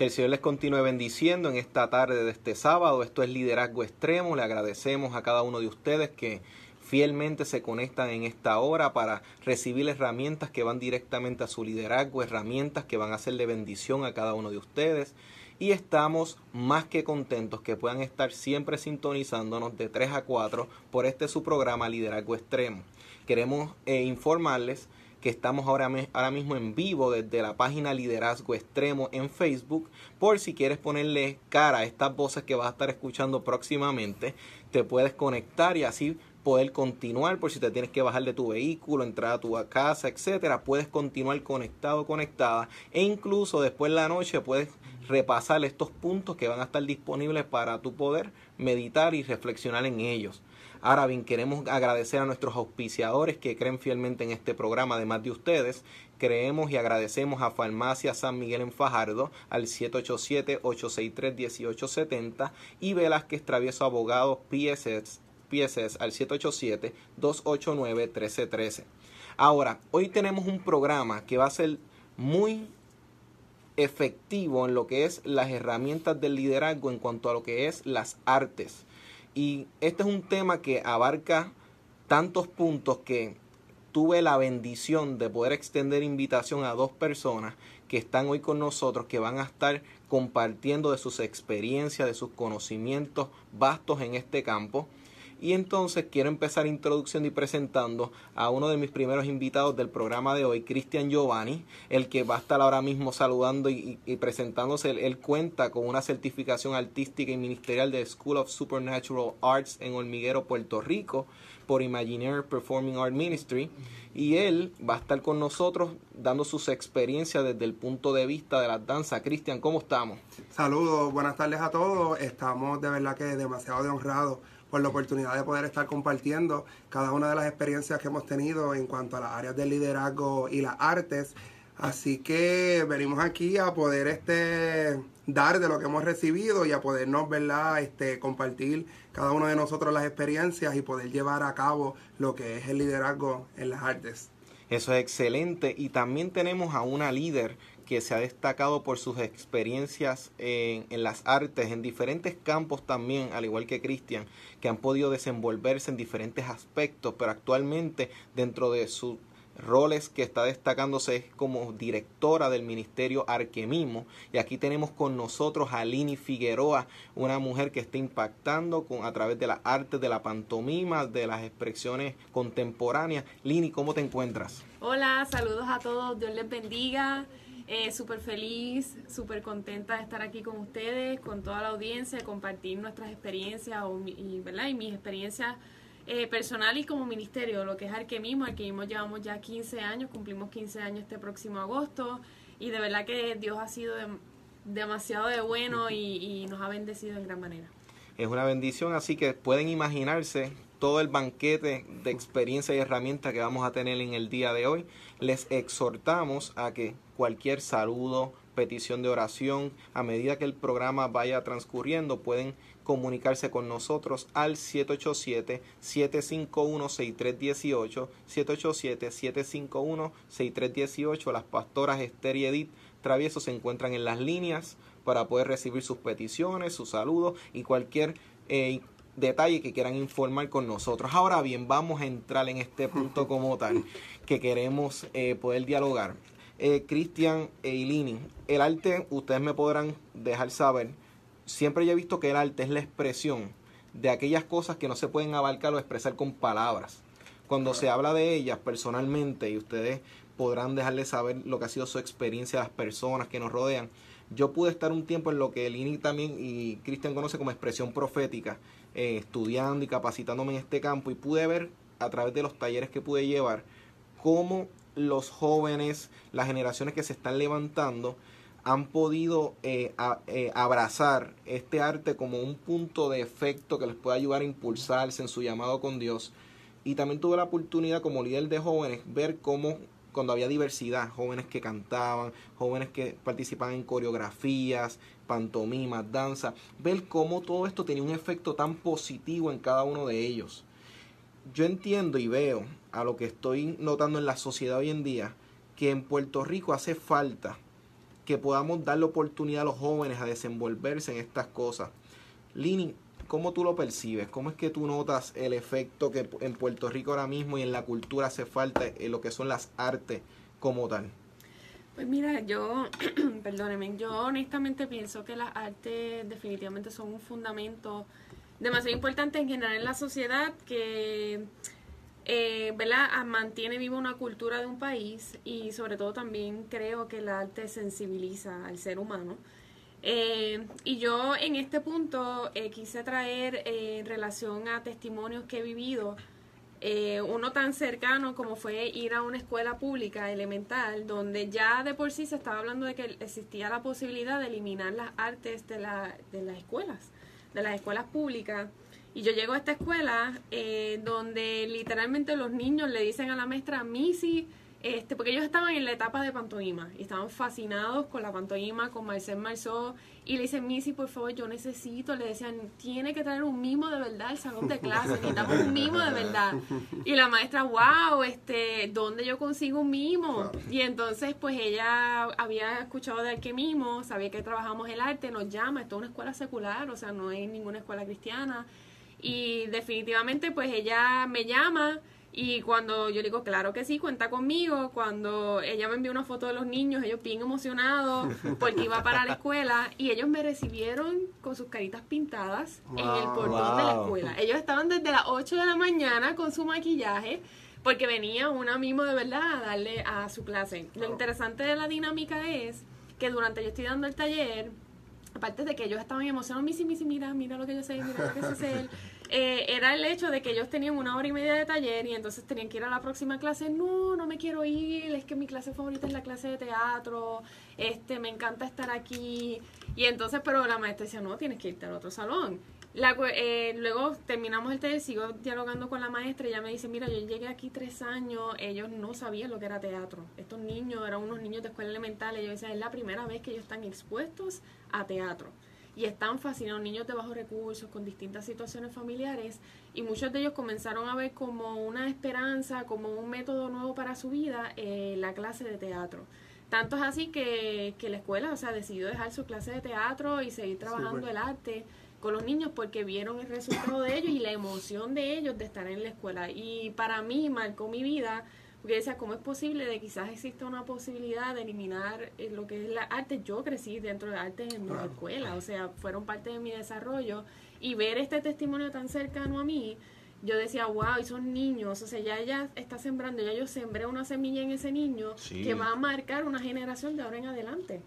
Que el Señor les continúe bendiciendo en esta tarde de este sábado. Esto es Liderazgo Extremo. Le agradecemos a cada uno de ustedes que fielmente se conectan en esta hora para recibir herramientas que van directamente a su liderazgo, herramientas que van a de bendición a cada uno de ustedes. Y estamos más que contentos que puedan estar siempre sintonizándonos de 3 a 4 por este su programa Liderazgo Extremo. Queremos eh, informarles que estamos ahora, ahora mismo en vivo desde la página Liderazgo Extremo en Facebook. Por si quieres ponerle cara a estas voces que vas a estar escuchando próximamente, te puedes conectar y así poder continuar por si te tienes que bajar de tu vehículo, entrar a tu casa, etcétera, puedes continuar conectado, conectada e incluso después de la noche puedes repasar estos puntos que van a estar disponibles para tu poder meditar y reflexionar en ellos. Ahora bien, queremos agradecer a nuestros auspiciadores que creen fielmente en este programa, además de ustedes. Creemos y agradecemos a Farmacia San Miguel en Fajardo al 787-863-1870 y Velázquez Travieso Abogados PSS, PSS al 787-289-1313. Ahora, hoy tenemos un programa que va a ser muy efectivo en lo que es las herramientas del liderazgo en cuanto a lo que es las artes. Y este es un tema que abarca tantos puntos que tuve la bendición de poder extender invitación a dos personas que están hoy con nosotros, que van a estar compartiendo de sus experiencias, de sus conocimientos vastos en este campo. Y entonces quiero empezar introduciendo y presentando a uno de mis primeros invitados del programa de hoy, Cristian Giovanni, el que va a estar ahora mismo saludando y, presentándose. Él, cuenta con una certificación artística y ministerial de School of Supernatural Arts en Hormiguero, Puerto Rico, por Imagineer Performing Art Ministry. Y él va a estar con nosotros dando sus experiencias desde el punto de vista de la danza. Cristian, ¿cómo estamos? Saludos, buenas tardes a todos. Estamos de verdad que demasiado de honrados por la oportunidad de poder estar compartiendo cada una de las experiencias que hemos tenido en cuanto a las áreas del liderazgo y las artes. Así que venimos aquí a poder este dar de lo que hemos recibido y a podernos, ¿verdad? Este, compartir cada uno de nosotros las experiencias y poder llevar a cabo lo que es el liderazgo en las artes. Eso es excelente. Y también tenemos a una líder que se ha destacado por sus experiencias en, las artes, en diferentes campos también, al igual que Cristian, que han podido desenvolverse en diferentes aspectos, pero actualmente dentro de sus roles que está destacándose es como directora del Ministerio Arquemismo. Y aquí tenemos con nosotros a Lini Figueroa, una mujer que está impactando con, a través de las artes, de la pantomima, de las expresiones contemporáneas. Lini, ¿cómo te encuentras? Hola, saludos a todos, Dios les bendiga. Eh, súper feliz, súper contenta de estar aquí con ustedes, con toda la audiencia, compartir nuestras experiencias y, ¿verdad? y mis experiencias eh, personales y como ministerio, lo que es Arquemismo. Arquemismo llevamos ya 15 años, cumplimos 15 años este próximo agosto y de verdad que Dios ha sido demasiado de bueno y, y nos ha bendecido en gran manera. Es una bendición, así que pueden imaginarse todo el banquete de experiencia y herramientas que vamos a tener en el día de hoy. Les exhortamos a que cualquier saludo, petición de oración, a medida que el programa vaya transcurriendo, pueden comunicarse con nosotros al 787-751-6318, 787-751-6318. Las pastoras Esther y Edith Travieso se encuentran en las líneas para poder recibir sus peticiones, sus saludos y cualquier eh, detalle que quieran informar con nosotros. Ahora bien, vamos a entrar en este punto como tal que queremos eh, poder dialogar. Eh, Cristian e Ilini, el arte, ustedes me podrán dejar saber, siempre yo he visto que el arte es la expresión de aquellas cosas que no se pueden abarcar o expresar con palabras. Cuando se habla de ellas personalmente y ustedes podrán dejarles saber lo que ha sido su experiencia, las personas que nos rodean, yo pude estar un tiempo en lo que Ilini también y Cristian conoce como expresión profética eh, estudiando y capacitándome en este campo y pude ver a través de los talleres que pude llevar cómo los jóvenes, las generaciones que se están levantando, han podido eh, eh, abrazar este arte como un punto de efecto que les puede ayudar a impulsarse en su llamado con Dios. Y también tuve la oportunidad como líder de jóvenes ver cómo cuando había diversidad, jóvenes que cantaban, jóvenes que participaban en coreografías, pantomimas, danza, ver cómo todo esto tenía un efecto tan positivo en cada uno de ellos. Yo entiendo y veo a lo que estoy notando en la sociedad hoy en día, que en Puerto Rico hace falta que podamos darle oportunidad a los jóvenes a desenvolverse en estas cosas. Lini, ¿cómo tú lo percibes? ¿Cómo es que tú notas el efecto que en Puerto Rico ahora mismo y en la cultura hace falta en lo que son las artes como tal? Pues mira, yo, perdóneme, yo honestamente pienso que las artes definitivamente son un fundamento demasiado importante en general en la sociedad que eh, ¿verdad? Ah, mantiene viva una cultura de un país y sobre todo también creo que el arte sensibiliza al ser humano. Eh, y yo en este punto eh, quise traer eh, en relación a testimonios que he vivido, uno tan cercano como fue ir a una escuela pública elemental, donde ya de por sí se estaba hablando de que existía la posibilidad de eliminar las artes de, la, de las escuelas, de las escuelas públicas. Y yo llego a esta escuela eh, donde literalmente los niños le dicen a la maestra, Missy, este, porque ellos estaban en la etapa de pantomima y estaban fascinados con la pantomima, con Marcel Marceau, y le dicen, Missy, por favor, yo necesito, le decían, tiene que traer un mimo de verdad al salón de clase, necesitamos un mimo de verdad. Y la maestra, wow, este, ¿dónde yo consigo un mimo? Y entonces, pues ella había escuchado de qué mimo, sabía que trabajamos el arte, nos llama, esto es una escuela secular, o sea, no es ninguna escuela cristiana. Y definitivamente pues ella me llama y cuando yo digo, claro que sí, cuenta conmigo, cuando ella me envió una foto de los niños, ellos bien emocionados porque iba para la escuela y ellos me recibieron con sus caritas pintadas en el portón de la escuela. Ellos estaban desde las 8 de la mañana con su maquillaje porque venía una mismo de verdad a darle a su clase. Lo interesante de la dinámica es que durante yo estoy dando el taller, aparte de que ellos estaban emocionados, Missy, Missy, mira, mira lo que yo sé, mira lo que sé hacer, eh, era el hecho de que ellos tenían una hora y media de taller y entonces tenían que ir a la próxima clase, no, no me quiero ir, es que mi clase favorita es la clase de teatro, este, me encanta estar aquí, y entonces, pero la maestra decía, no, tienes que irte al otro salón. La, eh, luego terminamos el taller, sigo dialogando con la maestra y ella me dice, mira, yo llegué aquí tres años, ellos no sabían lo que era teatro. Estos niños eran unos niños de escuela elemental, ellos decían, es la primera vez que ellos están expuestos a teatro. Y están fascinados, niños de bajos recursos, con distintas situaciones familiares, y muchos de ellos comenzaron a ver como una esperanza, como un método nuevo para su vida, eh, la clase de teatro. Tanto es así que, que la escuela, o sea, decidió dejar su clase de teatro y seguir trabajando el arte con los niños porque vieron el resultado de ellos y la emoción de ellos de estar en la escuela. Y para mí marcó mi vida, porque decía, ¿cómo es posible de quizás exista una posibilidad de eliminar eh, lo que es la arte? Yo crecí dentro de arte en mi escuela, o sea, fueron parte de mi desarrollo y ver este testimonio tan cercano a mí, yo decía, wow, y son niños, o sea, ya ella está sembrando, ya yo sembré una semilla en ese niño que va a marcar una generación de ahora en adelante.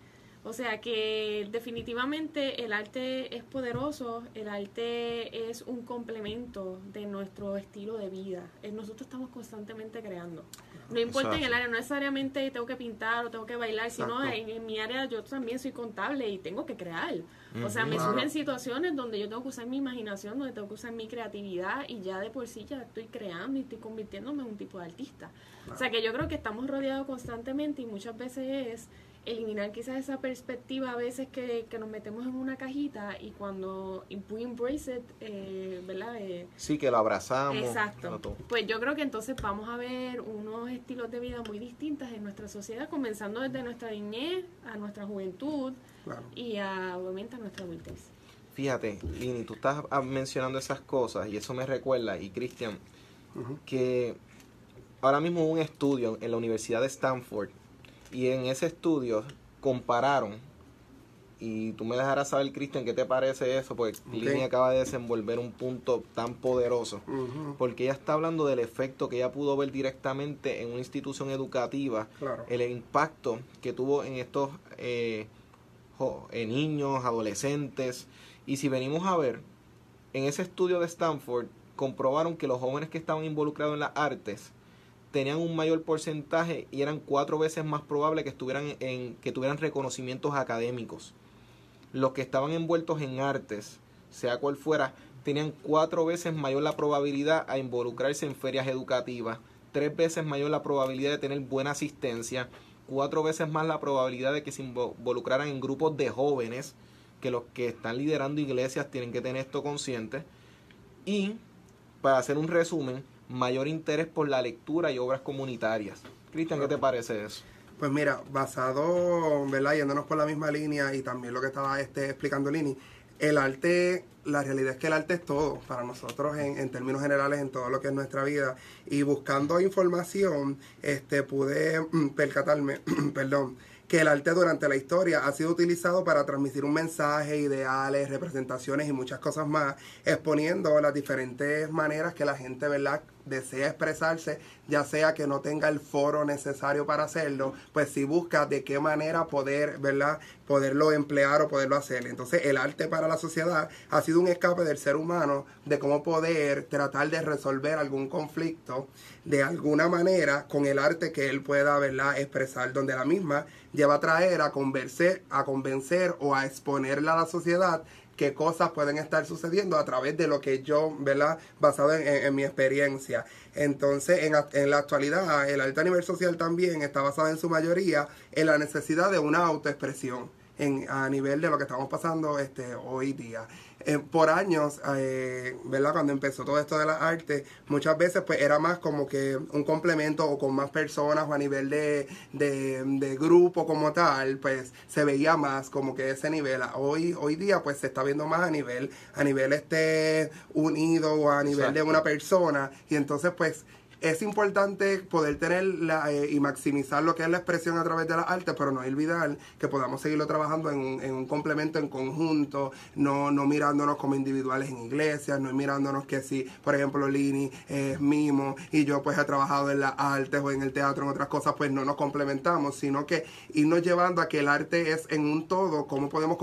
O sea que definitivamente el arte es poderoso, el arte es un complemento de nuestro estilo de vida. Nosotros estamos constantemente creando. No importa en el área, no necesariamente tengo que pintar o tengo que bailar, sino en, mi área yo también soy contable y tengo que crear. O sea, me surgen situaciones donde yo tengo que usar mi imaginación, donde tengo que usar mi creatividad y ya de por sí ya estoy creando y estoy convirtiéndome en un tipo de artista. O sea que yo creo que estamos rodeados constantemente y muchas veces es eliminar quizás esa perspectiva a veces que, nos metemos en una cajita y cuando we embrace it, eh, ¿verdad? Eh, sí, que lo abrazamos. Exacto. Pues yo creo que entonces vamos a ver unos estilos de vida muy distintos en nuestra sociedad, comenzando desde nuestra niñez a nuestra juventud y a, obviamente a nuestra adultez. Fíjate, Lini, tú estás mencionando esas cosas y eso me recuerda, y Cristian, que ahora mismo hubo un estudio en la Universidad de Stanford y en ese estudio compararon, y tú me dejarás saber, Cristian, qué te parece eso, porque Lini acaba de desenvolver un punto tan poderoso, porque ella está hablando del efecto que ella pudo ver directamente en una institución educativa, el impacto que tuvo en estos eh, en niños, adolescentes, y si venimos a ver, en ese estudio de Stanford, comprobaron que los jóvenes que estaban involucrados en las artes, tenían un mayor porcentaje y eran cuatro veces más probable que estuvieran en que tuvieran reconocimientos académicos. Los que estaban envueltos en artes, sea cual fuera, tenían cuatro veces mayor la probabilidad a involucrarse en ferias educativas, tres veces mayor la probabilidad de tener buena asistencia, cuatro veces más la probabilidad de que se involucraran en grupos de jóvenes, que los que están liderando iglesias tienen que tener esto consciente. Y, para hacer un resumen, mayor interés por la lectura y obras comunitarias. Cristian, ¿qué te parece eso? Pues mira, basado, ¿verdad? Yéndonos por la misma línea y también lo que estaba este, explicando Lini, el arte, la realidad es que el arte es todo para nosotros en, en, términos generales en todo lo que es nuestra vida. Y buscando información, este, pude mm, percatarme, perdón, que el arte durante la historia ha sido utilizado para transmitir un mensaje, ideales, representaciones y muchas cosas más, exponiendo las diferentes maneras que la gente, ¿verdad?, desea expresarse, ya sea que no tenga el foro necesario para hacerlo, pues si busca de qué manera poder, ¿verdad? Poderlo emplear o poderlo hacer. Entonces el arte para la sociedad ha sido un escape del ser humano de cómo poder tratar de resolver algún conflicto de alguna manera con el arte que él pueda, ¿verdad? Expresar, donde la misma lleva a traer a convencer, a convencer o a exponerla a la sociedad qué cosas pueden estar sucediendo a través de lo que yo, ¿verdad? Basado en, mi experiencia. Entonces, en, en, la actualidad, el arte a nivel social también está basado en su mayoría en la necesidad de una autoexpresión en, a nivel de lo que estamos pasando este, hoy día. Eh, por años, eh, ¿verdad? Cuando empezó todo esto de la arte, muchas veces pues era más como que un complemento o con más personas o a nivel de, de, grupo como tal, pues se veía más como que ese nivel. Hoy, hoy día pues se está viendo más a nivel, a nivel este unido o a nivel de una persona y entonces pues es importante poder tener la, eh, y maximizar lo que es la expresión a través de la arte, pero no olvidar que podamos seguirlo trabajando en un, en un complemento en conjunto, no, no mirándonos como individuales en iglesias, no mirándonos que si, por ejemplo, Lini es mimo y yo pues he trabajado en las artes o en el teatro, en otras cosas, pues no nos complementamos, sino que irnos llevando a que el arte es en un todo, cómo podemos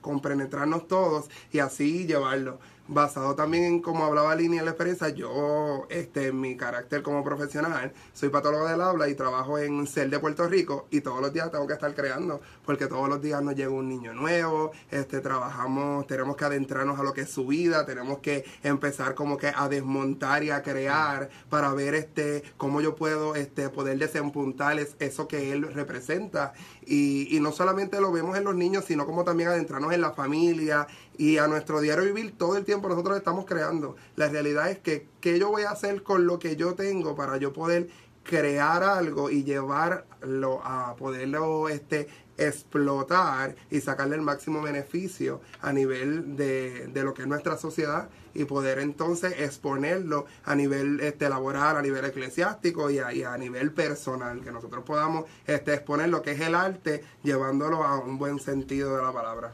compenetrarnos todos y así llevarlo basado también en como hablaba Línea en la experiencia, yo, este, mi carácter como profesional, soy patólogo del habla y trabajo en CEL de Puerto Rico y todos los días tengo que estar creando, porque todos los días nos llega un niño nuevo, este, trabajamos, tenemos que adentrarnos a lo que es su vida, tenemos que empezar como que a desmontar y a crear para ver este, cómo yo puedo, este, poder desempuntar eso que él representa y, y no solamente lo vemos en los niños, sino como también adentrarnos en la familia y a nuestro diario vivir todo el tiempo nosotros estamos creando. La realidad es que, ¿qué yo voy a hacer con lo que yo tengo para yo poder crear algo y llevarlo a poderlo este, explotar y sacarle el máximo beneficio a nivel de, de, lo que es nuestra sociedad y poder entonces exponerlo a nivel este, laboral, a nivel eclesiástico y a, y a nivel personal, que nosotros podamos este, exponer lo que es el arte llevándolo a un buen sentido de la palabra.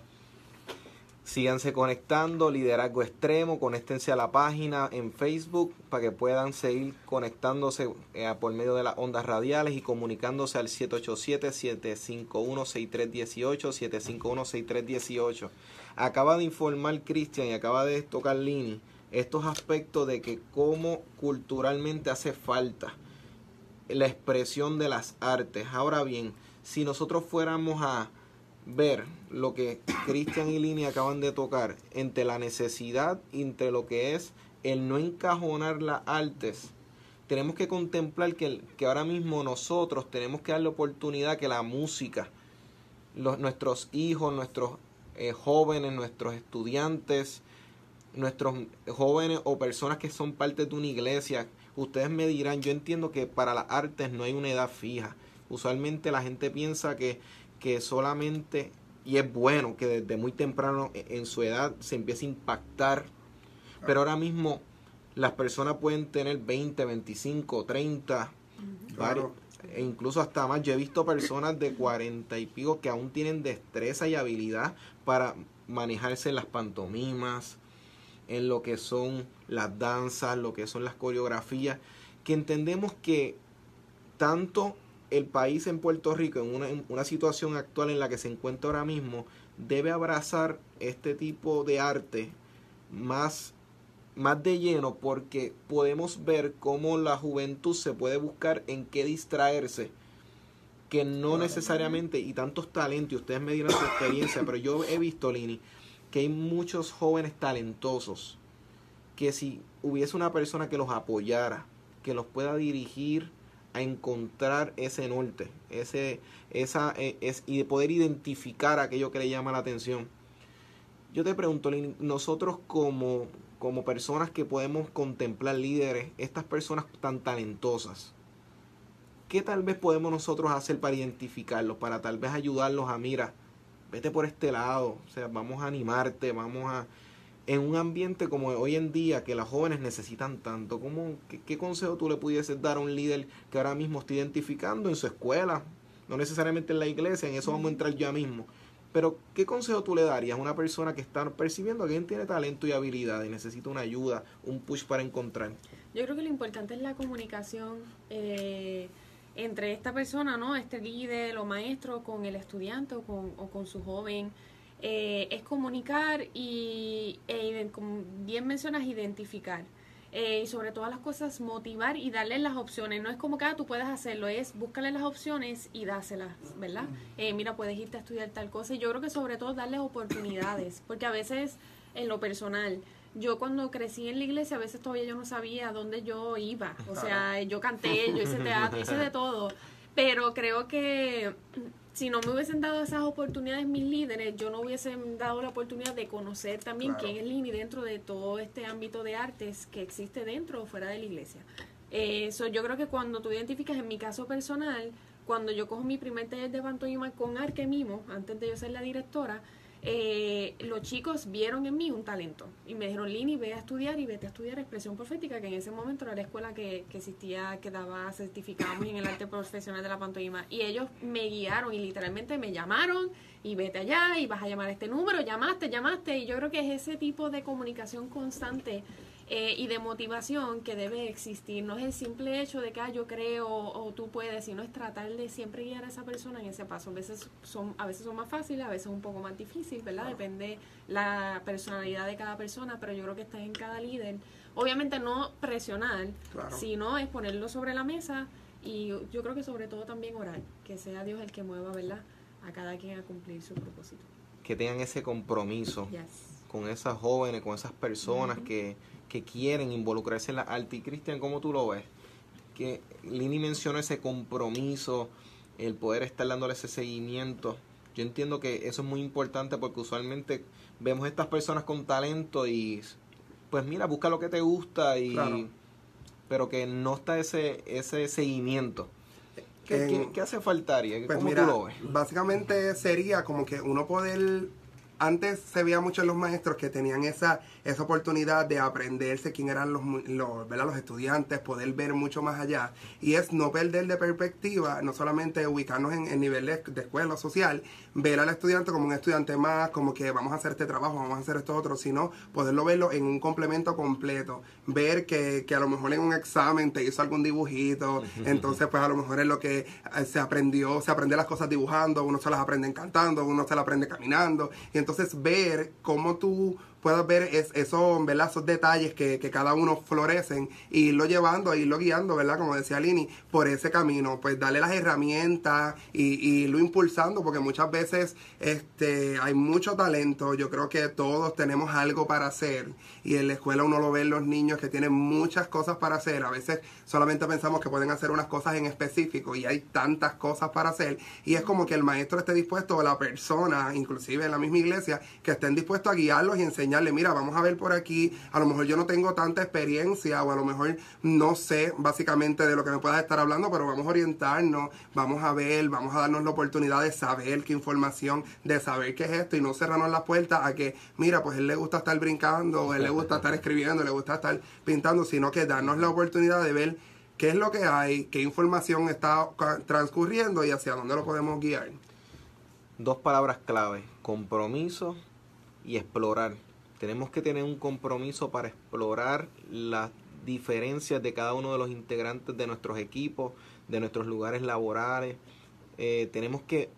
Síganse conectando, Liderazgo Extremo, conéctense a la página en Facebook para que puedan seguir conectándose eh, por medio de las ondas radiales y comunicándose al 787-751-6318, 751-6318. Acaba de informar Cristian y acaba de tocar Lini estos aspectos de que cómo culturalmente hace falta la expresión de las artes. Ahora bien, si nosotros fuéramos a ver lo que Cristian y Lini acaban de tocar entre la necesidad, entre lo que es el no encajonar las artes, tenemos que contemplar que, que ahora mismo nosotros tenemos que darle oportunidad que la música, los, nuestros hijos, nuestros eh, jóvenes, nuestros estudiantes, nuestros jóvenes o personas que son parte de una iglesia, ustedes me dirán, yo entiendo que para las artes no hay una edad fija. Usualmente la gente piensa que que solamente, y es bueno que desde muy temprano e, en su edad se empiece a impactar, pero ahora mismo las personas pueden tener 20, 25, 30, e incluso hasta más. Yo he visto personas de 40 y pico que aún tienen destreza y habilidad para manejarse en las pantomimas, en lo que son las danzas, lo que son las coreografías, que entendemos que tanto el país en Puerto Rico, en una, situación actual en la que se encuentra ahora mismo, debe abrazar este tipo de arte más, más de lleno porque podemos ver cómo la juventud se puede buscar en qué distraerse que no necesariamente y tantos talentos y ustedes me dirán su experiencia pero yo he visto Lini que hay muchos jóvenes talentosos que si hubiese una persona que los apoyara que los pueda dirigir a encontrar ese norte, ese, esa, e, es, y de poder identificar aquello que le llama la atención. Yo te pregunto, nosotros como, como personas que podemos contemplar líderes, estas personas tan talentosas, ¿qué tal vez podemos nosotros hacer para identificarlos, para tal vez ayudarlos a, mira, vete por este lado, o sea, vamos a animarte, vamos a... En un ambiente como hoy en día que las jóvenes necesitan tanto, ¿cómo, qué, consejo tú le pudieses dar a un líder que ahora mismo está identificando en su escuela, no necesariamente en la iglesia, en eso vamos a entrar ya mismo, pero ¿qué consejo tú le darías a una persona que está percibiendo que tiene talento y habilidad y necesita una ayuda, un push para encontrar? Yo creo que lo importante es la comunicación. Eh, entre esta persona, ¿no? Este líder o maestro con el estudiante o con, o con su joven. Eh, es comunicar y, e, como bien mencionas, identificar. Eh, y sobre todas las cosas, motivar y darle las opciones. No es como que ah, tú puedes hacerlo, es búscale las opciones y dáselas, ¿verdad? Eh, mira, puedes irte a estudiar tal cosa. Y yo creo que sobre todo darles oportunidades, porque a veces en lo personal, yo cuando crecí en la iglesia a veces todavía yo no sabía dónde yo iba. O sea, yo canté, yo hice teatro, hice de todo. Pero creo que si no me hubiesen dado esas oportunidades mis líderes, yo no hubiesen dado la oportunidad de conocer también quién es Lini dentro de todo este ámbito de artes que existe dentro o fuera de la iglesia. Eso yo creo que cuando tú identificas, en mi caso personal, cuando yo cojo mi primer taller de pantomima con Arque Mimo, antes de yo ser la directora, eh, los chicos vieron en mí un talento y me dijeron, Lini, ve a estudiar y vete a estudiar expresión profética, que en ese momento era la escuela que, que existía, que daba certificados en el arte profesional de la pantomima. Y ellos me guiaron y literalmente me llamaron y vete allá y vas a llamar a este número, llamaste, llamaste. Y yo creo que es ese tipo de comunicación constante eh, y de motivación que debe existir. No es el simple hecho de que ah, yo creo o, tú puedes, sino es tratar de siempre guiar a esa persona en ese paso. A veces son, a veces son más fáciles, a veces un poco más difícil, ¿verdad? Depende la personalidad de cada persona, pero yo creo que está en cada líder. Obviamente no presionar, sino es ponerlo sobre la mesa y yo creo que sobre todo también orar, que sea Dios el que mueva, ¿verdad? A cada quien a cumplir su propósito. Que tengan ese compromiso con esas jóvenes, con esas personas que que quieren involucrarse en la arte. Y Cristian, ¿cómo tú lo ves? Que Lini mencionó ese compromiso, el poder estar dándole ese seguimiento. Yo entiendo que eso es muy importante porque usualmente vemos estas personas con talento y pues mira, busca lo que te gusta y pero que no está ese ese seguimiento. ¿Qué, hace falta, Pues ¿Cómo tú lo ves? Básicamente sería como que uno poder antes se veía mucho en los maestros que tenían esa, esa oportunidad de aprenderse quién eran los, los, los estudiantes, poder ver mucho más allá. Y es no perder de perspectiva, no solamente ubicarnos en el nivel de, escuela social, ver al estudiante como un estudiante más, como que vamos a hacer este trabajo, vamos a hacer esto otro, sino poderlo verlo en un complemento completo. Ver que, que a lo mejor en un examen te hizo algún dibujito, entonces pues a lo mejor es lo que eh, se aprendió, se aprende las cosas dibujando, uno se las aprende cantando, uno se las aprende caminando. Y entonces ver cómo tú puedas ver es, esos, ¿verdad? detalles que, que, cada uno florecen y irlo llevando, irlo guiando, ¿verdad? Como decía Lini, por ese camino, pues darle las herramientas y, y irlo impulsando, porque muchas veces este, hay mucho talento, yo creo que todos tenemos algo para hacer y en la escuela uno lo ve en los niños que tienen muchas cosas para hacer, a veces solamente pensamos que pueden hacer unas cosas en específico y hay tantas cosas para hacer y es como que el maestro esté dispuesto o la persona, inclusive en la misma iglesia, que estén dispuestos a guiarlos y enseñarlos mira, vamos a ver por aquí, a lo mejor yo no tengo tanta experiencia o a lo mejor no sé básicamente de lo que me puedas estar hablando, pero vamos a orientarnos, vamos a ver, vamos a darnos la oportunidad de saber qué información, de saber qué es esto y no cerrarnos las puertas a que, mira, pues él le gusta estar brincando, él le gusta estar escribiendo, le gusta estar pintando, sino que darnos la oportunidad de ver qué es lo que hay, qué información está transcurriendo y hacia dónde lo podemos guiar. Dos palabras clave, compromiso y explorar. Tenemos que tener un compromiso para explorar las diferencias de cada uno de los integrantes de nuestros equipos, de nuestros lugares laborales. Eh, tenemos que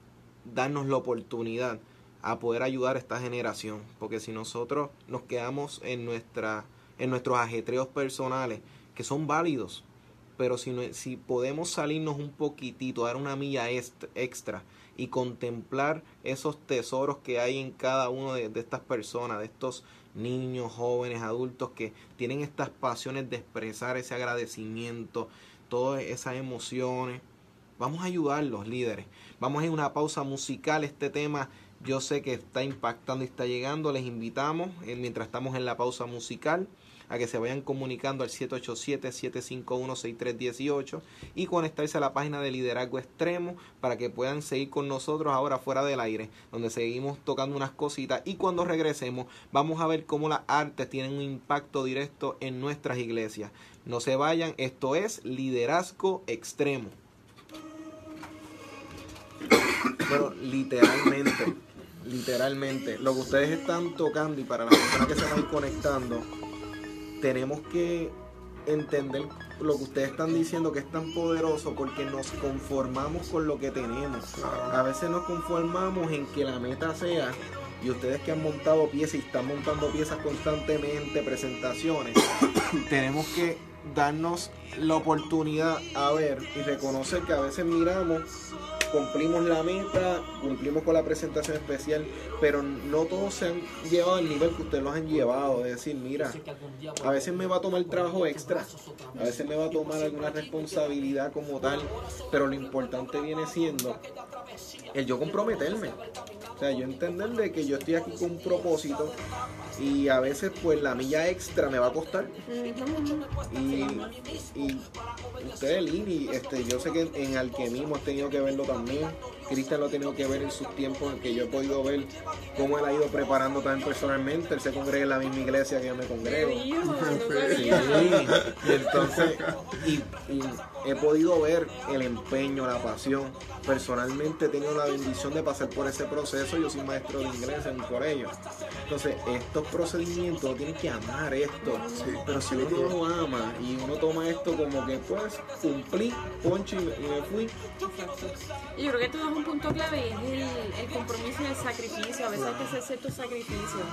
darnos la oportunidad a poder ayudar a esta generación, porque si nosotros nos quedamos en en nuestros ajetreos personales que son válidos, pero si, si podemos salirnos un poquitito, dar una milla extra y contemplar esos tesoros que hay en cada uno de, estas personas, de estos niños, jóvenes, adultos que tienen estas pasiones de expresar ese agradecimiento, todas esas emociones. Vamos a ayudarlos, líderes. Vamos a ir a una pausa musical. Este tema yo sé que está impactando y está llegando. Les invitamos, eh, mientras estamos en la pausa musical, a que se vayan comunicando al 787-751-6318 y conectarse a la página de Liderazgo Extremo para que puedan seguir con nosotros ahora fuera del aire, donde seguimos tocando unas cositas y cuando regresemos vamos a ver cómo las artes tienen un impacto directo en nuestras iglesias. No se vayan, esto es Liderazgo Extremo. Literalmente, literalmente, lo que ustedes están tocando y para las personas que se van conectando, tenemos que entender lo que ustedes están diciendo que es tan poderoso porque nos conformamos con lo que tenemos. A veces nos conformamos en que la meta sea, y ustedes que han montado piezas y están montando piezas constantemente, presentaciones, tenemos que darnos la oportunidad a ver y reconocer que a veces miramos cumplimos la meta, cumplimos con la presentación especial, pero no todos se han llevado al nivel que ustedes los han llevado. Es decir, mira, a veces me va a tomar trabajo extra, a veces me va a tomar alguna responsabilidad como tal, pero lo importante viene siendo el yo comprometerme. O sea, yo entender de que yo estoy aquí con un propósito y a veces pues la milla extra me va a costar. Y, y usted, Lili, este, yo sé que en alquemismo has tenido que verlo también. Cristian lo ha tenido que ver en sus tiempos en que yo he podido ver cómo él ha ido preparando también personalmente. Él se congrega en la misma iglesia que yo me congrego. Sí, y entonces, y, he podido ver el empeño, la pasión. Personalmente he tenido la bendición de pasar por ese proceso. Yo soy maestro de inglés en por ello. Entonces, estos procedimientos tienen que amar esto. Pero si uno no lo ama y uno toma esto como que pues cumplí, poncho y me, fui. Yo creo que tú das un punto clave y es el, compromiso y el sacrificio. A veces hay que hacer ciertos sacrificios.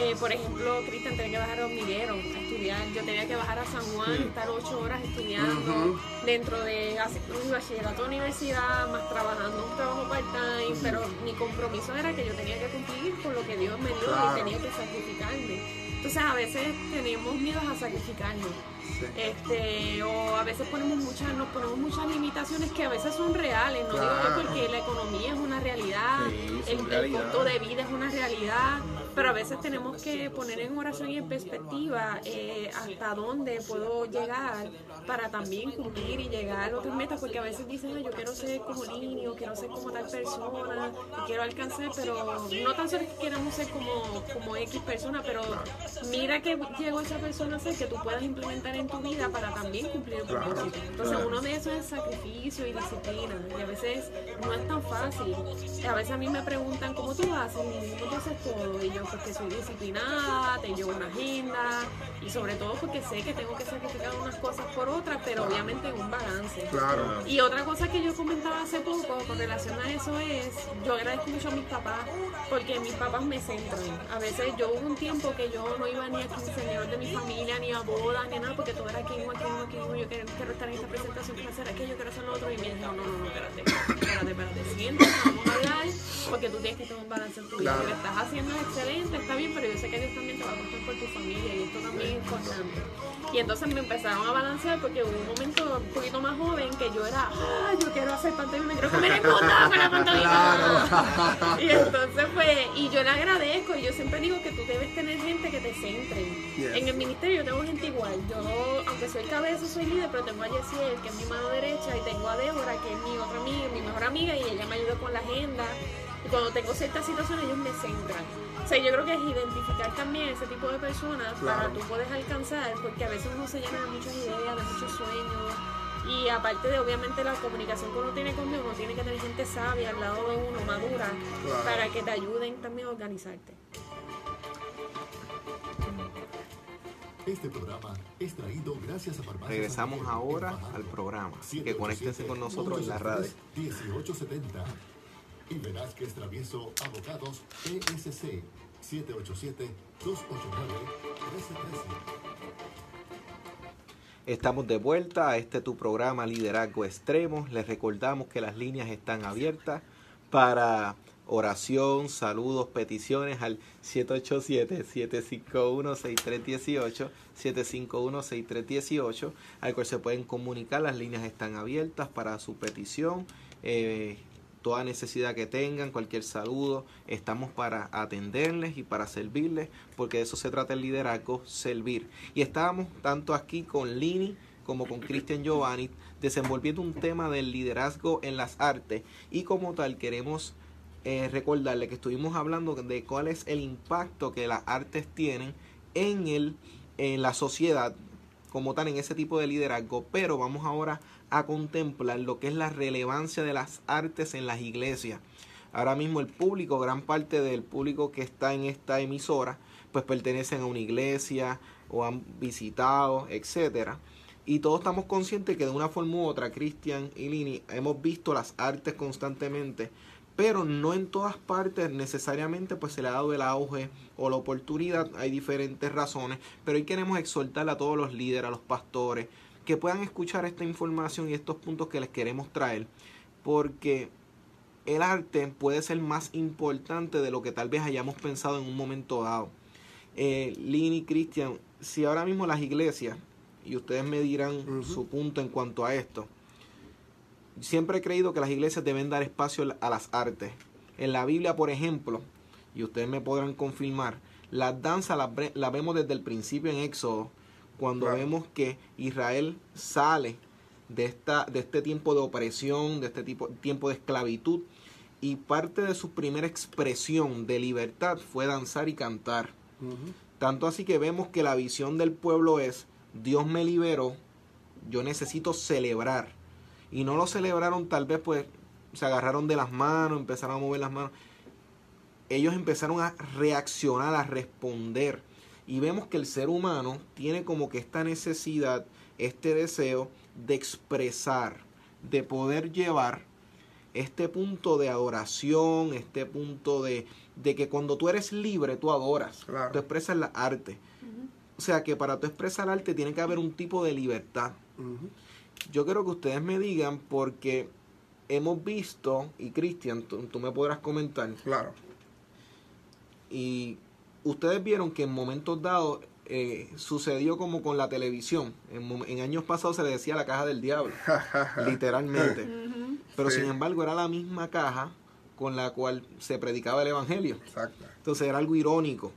Eh, por ejemplo, Cristian tenía que bajar a Hormiguero a estudiar. Yo tenía que bajar a San Juan, estar ocho horas estudiando dentro de un bachillerato universidad, más trabajando un trabajo part-time. Pero mi compromiso era que yo tenía que cumplir con lo que Dios me dio y tenía que sacrificarme. Entonces a veces tenemos miedo a sacrificarnos. Este, o a veces ponemos muchas, nos ponemos muchas limitaciones que a veces son reales, no digo yo porque la economía es una realidad, el, el, costo de vida es una realidad, pero a veces tenemos que poner en oración y en perspectiva eh, hasta dónde puedo llegar para también cumplir y llegar a otras metas, porque a veces dicen, yo quiero ser como niño, quiero ser como tal persona, y quiero alcanzar, pero no tan solo que queramos ser como, como X persona, pero mira que llegó esa persona a ser que tú puedas implementar en tu vida para también cumplir el propósito. Entonces uno de esos es sacrificio y disciplina, y a veces no es tan fácil. A veces a mí me preguntan, ¿cómo tú haces? ¿Cómo tú haces todo? Y yo, porque soy disciplinada, te llevo una agenda y sobre todo porque sé que tengo que sacrificar unas cosas por otras, pero obviamente en un balance. Claro. Y otra cosa que yo comentaba hace poco con relación a eso es, yo agradezco mucho a mis papás porque mis papás me centran. A veces yo hubo un tiempo que yo no iba ni a quinceañeros de mi familia, ni a bodas, ni nada, porque todo era aquí, aquí, aquí, yo quiero, quiero estar en esta presentación, quiero hacer aquello, quiero hacer lo otro, y me dijeron, no, no, no, espérate, espérate, espérate, siéntate, vamos a hablar, porque tú tienes que tener un balance en tu vida, lo que estás haciendo es excelente, está bien, pero yo sé que Dios también te va a contar por tu familia y esto también es importante. Y entonces me empezaron a balancear porque hubo un momento un poquito más joven que yo era, ah, yo quiero hacer pantomima, me quiero comer el mundo con la pantomima. y entonces pues, y yo le agradezco y yo siempre digo que tú debes tener gente que te centre. En el ministerio yo tengo gente igual. Yo, aunque soy cabeza, soy líder, pero tengo a Yesiel, que es mi mano derecha, y tengo a Débora, que es mi otra amiga, mi mejor amiga, y ella me ayuda con la agenda. Y cuando tengo ciertas situaciones, ellos me centran. O sea, yo creo que es identificar también ese tipo de personas para tú puedes alcanzar, porque a veces uno se llena de muchas ideas, de muchos sueños. Y aparte de obviamente la comunicación que uno tiene con Dios, uno tiene que tener gente sabia al lado de uno, madura, para que te ayuden también a organizarte. Este programa es traído gracias a Regresamos ahora al programa. Que conéctense con nosotros en la radio. 1870 y Velázquez Travieso Abogados PSC 787 289 1313. Estamos de vuelta a este tu programa Liderazgo Extremo. Les recordamos que las líneas están abiertas para oración, saludos, peticiones al 787-751-6318, 751-6318, al cual se pueden comunicar. Las líneas están abiertas para su petición. Eh, toda necesidad que tengan, cualquier saludo, estamos para atenderles y para servirles, porque de eso se trata el liderazgo, servir. Y estábamos tanto aquí con Lini como con Cristian Giovanni desenvolviendo un tema del liderazgo en las artes y como tal queremos eh, recordarle que estuvimos hablando de cuál es el impacto que las artes tienen en, el, en la sociedad como tal en ese tipo de liderazgo, pero vamos ahora a contemplar lo que es la relevancia de las artes en las iglesias. Ahora mismo el público, gran parte del público que está en esta emisora, pues pertenecen a una iglesia o han visitado, etcétera. Y todos estamos conscientes que de una forma u otra, Cristian y Lini, hemos visto las artes constantemente pero no en todas partes necesariamente pues se le ha dado el auge o la oportunidad, hay diferentes razones, pero hoy queremos exhortar a todos los líderes, a los pastores, que puedan escuchar esta información y estos puntos que les queremos traer, porque el arte puede ser más importante de lo que tal vez hayamos pensado en un momento dado. Eh, Lini, Cristian, si ahora mismo las iglesias, y ustedes me dirán su punto en cuanto a esto, siempre he creído que las iglesias deben dar espacio a las artes. En la Biblia, por ejemplo, y ustedes me podrán confirmar, las danzas las, vemos desde el principio en Éxodo, cuando vemos que Israel sale de, esta, de este tiempo de opresión, de este tipo, tiempo de esclavitud, y parte de su primera expresión de libertad fue danzar y cantar. Tanto así que vemos que la visión del pueblo es, Dios me liberó, yo necesito celebrar y no lo celebraron tal vez pues se agarraron de las manos, empezaron a mover las manos. Ellos empezaron a reaccionar, a responder. Y vemos que el ser humano tiene como que esta necesidad, este deseo de expresar, de poder llevar este punto de adoración, este punto de, de que cuando tú eres libre, tú adoras, tú expresas la arte. O sea que para tú expresar arte tiene que haber un tipo de libertad yo quiero que ustedes me digan porque hemos visto, y Cristian, tú, me podrás comentar. Claro. Y ustedes vieron que en momentos dados eh, sucedió como con la televisión. En, años pasados se le decía la caja del diablo, literalmente. Pero sin embargo era la misma caja con la cual se predicaba el Evangelio. Exacto. Entonces era algo irónico.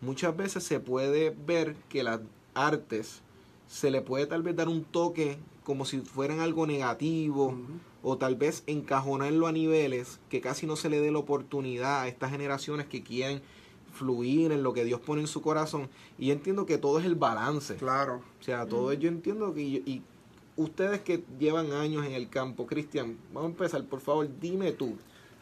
Muchas veces se puede ver que las artes se le puede tal vez dar un toque como si fueran algo negativo o tal vez encajonarlo a niveles que casi no se le dé la oportunidad a estas generaciones que quieren fluir en lo que Dios pone en su corazón y entiendo que todo es el balance claro o sea todo yo entiendo que y ustedes que llevan años en el campo Cristian vamos a empezar por favor dime tú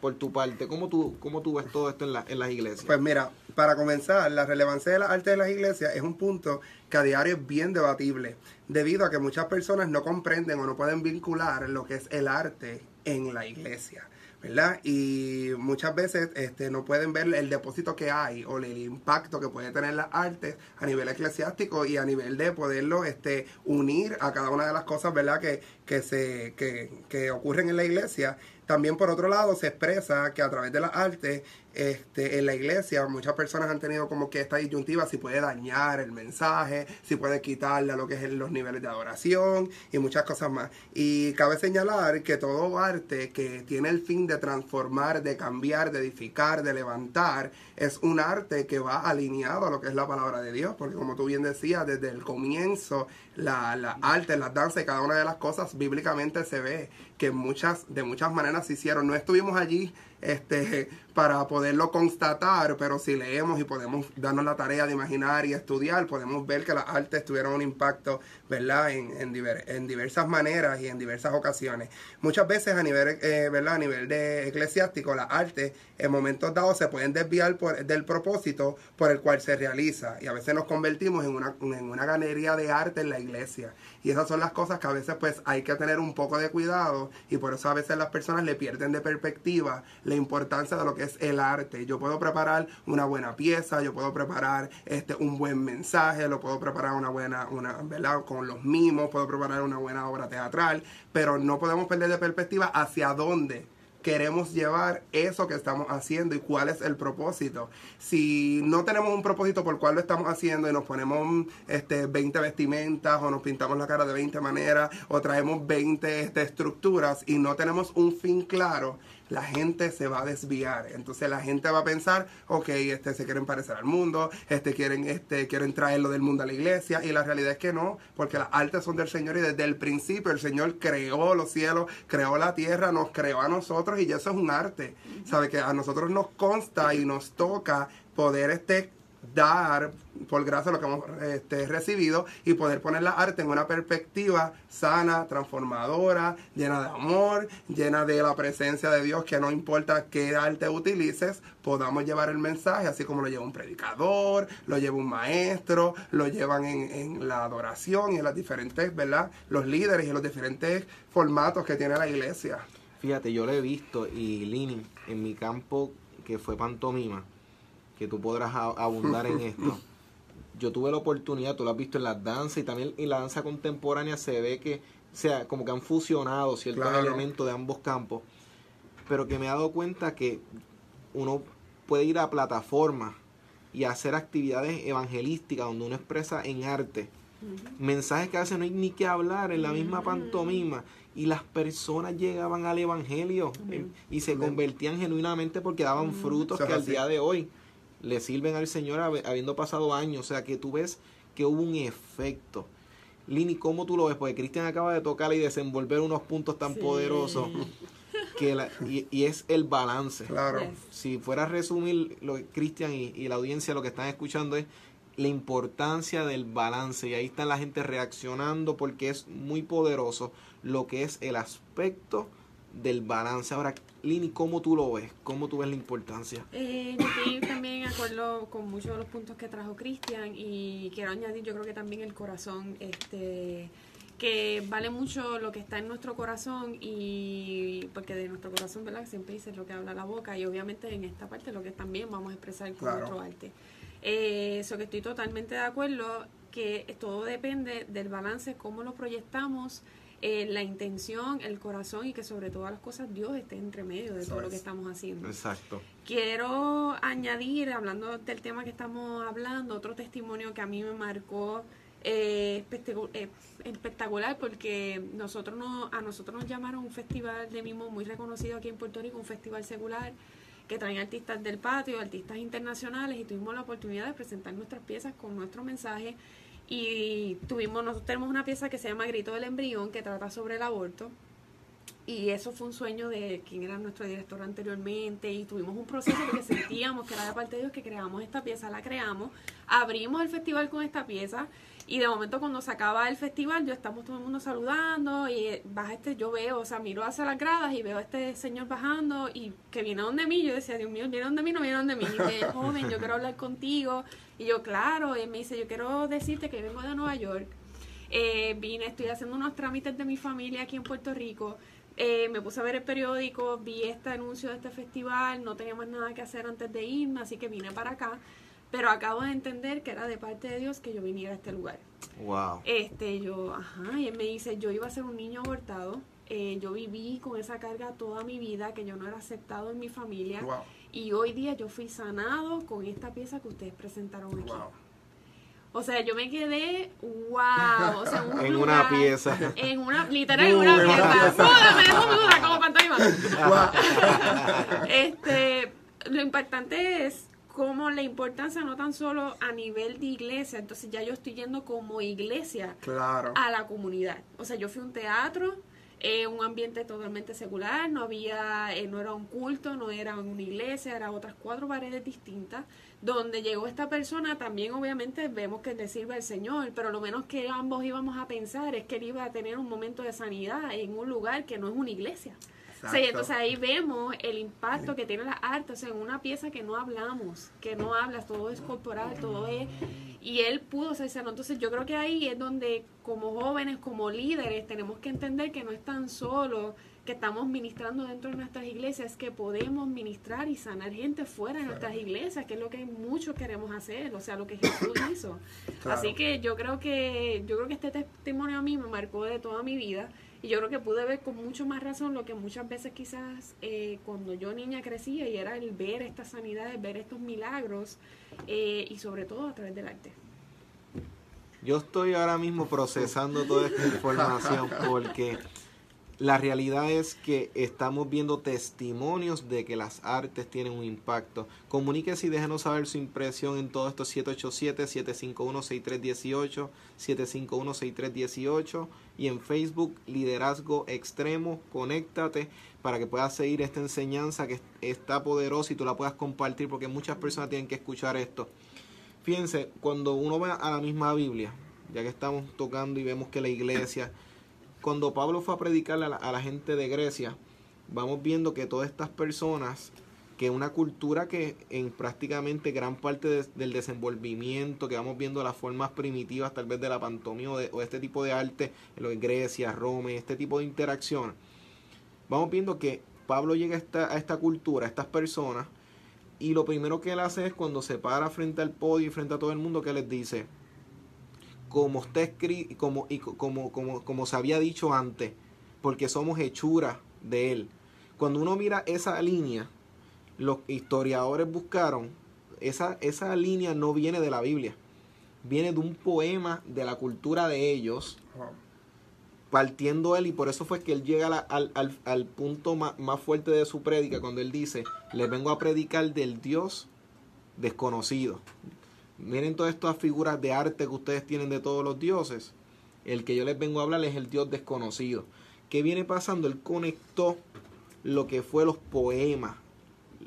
por tu parte, ¿cómo tú, cómo tú ves todo esto en, la, en las iglesias? Pues mira, para comenzar, la relevancia de la arte de las iglesias es un punto que a diario es bien debatible, debido a que muchas personas no comprenden o no pueden vincular lo que es el arte en la iglesia. ¿Verdad? Y muchas veces este, no pueden ver el depósito que hay o el impacto que puede tener las artes a nivel eclesiástico y a nivel de poderlo este, unir a cada una de las cosas, ¿verdad? Que, que, se, que, que ocurren en la iglesia también por otro lado se expresa que a través de las artes este, en la iglesia muchas personas han tenido como que esta disyuntiva si puede dañar el mensaje, si puede quitarle a lo que es los niveles de adoración y muchas cosas más. Y cabe señalar que todo arte que tiene el fin de transformar, de cambiar, de edificar, de levantar, es un arte que va alineado a lo que es la palabra de Dios, porque como tú bien decías, desde el comienzo, la, la arte, las danzas y cada una de las cosas bíblicamente se ve que muchas, de muchas maneras se hicieron. No estuvimos allí este, para poderlo constatar, pero si leemos y podemos darnos la tarea de imaginar y estudiar, podemos ver que las artes tuvieron un impacto, ¿verdad?, en, en, diversas maneras y en diversas ocasiones. Muchas veces a nivel, eh, ¿verdad?, a nivel de eclesiástico, las artes en momentos dados se pueden desviar por, del propósito por el cual se realiza y a veces nos convertimos en una, en una galería de arte en la iglesia. Y esas son las cosas que a veces pues hay que tener un poco de cuidado y por eso a veces las personas le pierden de perspectiva la importancia de lo que es el arte. Yo puedo preparar una buena pieza, yo puedo preparar este un buen mensaje, lo puedo preparar una buena, una, ¿verdad? Los mimos, puedo preparar una buena obra teatral, pero no podemos perder de perspectiva hacia dónde queremos llevar eso que estamos haciendo y cuál es el propósito. Si no tenemos un propósito por cuál lo estamos haciendo y nos ponemos este, 20 vestimentas o nos pintamos la cara de 20 maneras o traemos 20 este, estructuras y no tenemos un fin claro, la gente se va a desviar. Entonces la gente va a pensar, ok, este se quieren parecer al mundo, este quieren, este quieren traerlo del mundo a la iglesia, y la realidad es que no, porque las artes son del Señor y desde el principio el Señor creó los cielos, creó la tierra, nos creó a nosotros y eso es un arte. Sabe que a nosotros nos consta y nos toca poder este dar por gracia lo que hemos este, recibido y poder poner la arte en una perspectiva sana, transformadora, llena de amor, llena de la presencia de Dios, que no importa qué arte utilices, podamos llevar el mensaje, así como lo lleva un predicador, lo lleva un maestro, lo llevan en, la adoración y en las diferentes, ¿verdad? Los líderes y los diferentes formatos que tiene la iglesia. Fíjate, yo lo he visto y Lini, en mi campo que fue pantomima, que tú podrás abundar en esto. Yo tuve la oportunidad, tú lo has visto en las danzas y también en la danza contemporánea se ve que, o sea, como que han fusionado ciertos Claro. elementos de ambos campos, pero que me he dado cuenta que uno puede ir a plataformas y hacer actividades evangelísticas donde uno expresa en arte mensajes que a veces no hay ni que hablar en la misma pantomima y las personas llegaban al evangelio eh, y se convertían genuinamente porque daban frutos que al día de hoy le sirven al Señor hab- habiendo pasado años. O sea que tú ves que hubo un efecto. Lini, ¿cómo tú lo ves? Porque Cristian acaba de tocar y desenvolver unos puntos tan Sí. poderosos que la- y, y es el balance. Claro. Yes. Si fuera a resumir lo que Cristian y, y la audiencia lo que están escuchando es la importancia del balance y ahí está la gente reaccionando porque es muy poderoso lo que es el aspecto del balance. Ahora, Lini, ¿cómo tú lo ves? ¿Cómo tú ves la importancia? Eh, yo estoy también de acuerdo con muchos de los puntos que trajo Cristian y quiero añadir, yo creo que también el corazón, este que vale mucho lo que está en nuestro corazón y porque de nuestro corazón, ¿verdad? Siempre dice lo que habla la boca y obviamente en esta parte lo que también vamos a expresar con Claro. nuestro arte. Eh, Eso que estoy totalmente de acuerdo, que todo depende del balance, cómo lo proyectamos, eh, la intención, el corazón y que sobre todas las cosas Dios esté entre medio de Eso todo lo que estamos haciendo. Exacto. Quiero añadir, hablando del tema que estamos hablando, otro testimonio que a mí me marcó eh, eh, espectacular porque nosotros no, a nosotros nos llamaron un festival de mimo muy reconocido aquí en Puerto Rico, un festival secular que traen artistas del patio, artistas internacionales y tuvimos la oportunidad de presentar nuestras piezas con nuestro mensaje y tuvimos, nosotros tenemos una pieza que se llama Grito del Embrión que trata sobre el aborto y eso fue un sueño de quien era nuestro director anteriormente y tuvimos un proceso porque sentíamos que era de parte de Dios que creamos esta pieza, la creamos, abrimos el festival con esta pieza y de momento cuando se acaba el festival yo estamos todo el mundo saludando y eh, baja este, yo veo, o sea, miro hacia las gradas y veo a este señor bajando y que viene donde mí, yo decía, Dios mío, viene donde mí, no viene donde mí, y dice, joven, yo quiero hablar contigo y yo, claro, y él me dice, yo quiero decirte que vengo de Nueva York eh, vine, estoy haciendo unos trámites de mi familia aquí en Puerto Rico. Eh, me puse a ver el periódico, vi este anuncio de este festival, no tenía más nada que hacer antes de irme, así que vine para acá. Pero acabo de entender que era de parte de Dios que yo viniera a este lugar. Wow. Este, yo, ajá, y él me dice, yo iba a ser un niño abortado. eh, yo viví con esa carga toda mi vida, que yo no era aceptado en mi familia. Wow. Y hoy día yo fui sanado con esta pieza que ustedes presentaron aquí. Wow. O sea, yo me quedé, wow, o sea, un En lugar- una pieza. En una, literal, en una pieza. ¡Muda, me dejó muda como pantomima! Este, lo importante es como la importancia no tan solo a nivel de iglesia, entonces ya yo estoy yendo como iglesia Claro. a la comunidad. O sea, yo fui a un teatro, eh, un ambiente totalmente secular, no había, eh, no era un culto, no era una iglesia, eran otras cuatro paredes distintas. Donde llegó esta persona, también obviamente vemos que le sirve al Señor, pero lo menos que ambos íbamos a pensar es que él iba a tener un momento de sanidad en un lugar que no es una iglesia. O sea, y Exacto. entonces ahí vemos el impacto que tiene la arte, o sea, en una pieza que no hablamos, que no hablas, todo es corporal, todo es... Y él pudo ser sano. Entonces yo creo que ahí es donde como jóvenes, como líderes, tenemos que entender que no es tan solo que estamos ministrando dentro de nuestras iglesias, que podemos ministrar y sanar gente fuera de nuestras iglesias, que es lo que muchos queremos hacer, o sea, lo que Jesús hizo. Claro. Así que yo creo que yo creo que este testimonio a mí me marcó de toda mi vida y yo creo que pude ver con mucho más razón lo que muchas veces quizás eh, cuando yo niña crecía y era el ver estas sanidades, ver estos milagros eh, y sobre todo a través del arte. Yo estoy ahora mismo procesando toda esta información porque la realidad es que estamos viendo testimonios de que las artes tienen un impacto. Comuníquese y déjenos saber su impresión en todo esto 787-751-6318, 751-6318 y en Facebook Liderazgo Extremo. Conéctate para que puedas seguir esta enseñanza que está poderosa y tú la puedas compartir porque muchas personas tienen que escuchar esto. Fíjense, cuando uno va a la misma Biblia, ya que estamos tocando y vemos que la iglesia cuando Pablo fue a predicar a la, gente de Grecia, vamos viendo que todas estas personas, que una cultura que en prácticamente gran parte del desenvolvimiento, que vamos viendo las formas primitivas tal vez de la pantomima o, este tipo de arte, en lo de Grecia, Roma, este tipo de interacción, vamos viendo que Pablo llega a esta, a esta cultura, a estas personas, y lo primero que él hace es cuando se para frente al podio y frente a todo el mundo, que les dice, como está escrito, como, y como, como, como se había dicho antes, porque somos hechura de él. Cuando uno mira esa línea, los historiadores buscaron, esa, esa línea no viene de la Biblia, viene de un poema de la cultura de ellos, partiendo él, y por eso fue que él llega al, al, al, punto más, más fuerte de su prédica, cuando él dice, les vengo a predicar del Dios desconocido. Miren todas estas figuras de arte que ustedes tienen de todos los dioses. El que yo les vengo a hablar es el dios desconocido. ¿Qué viene pasando? Él conectó lo que fue los poemas,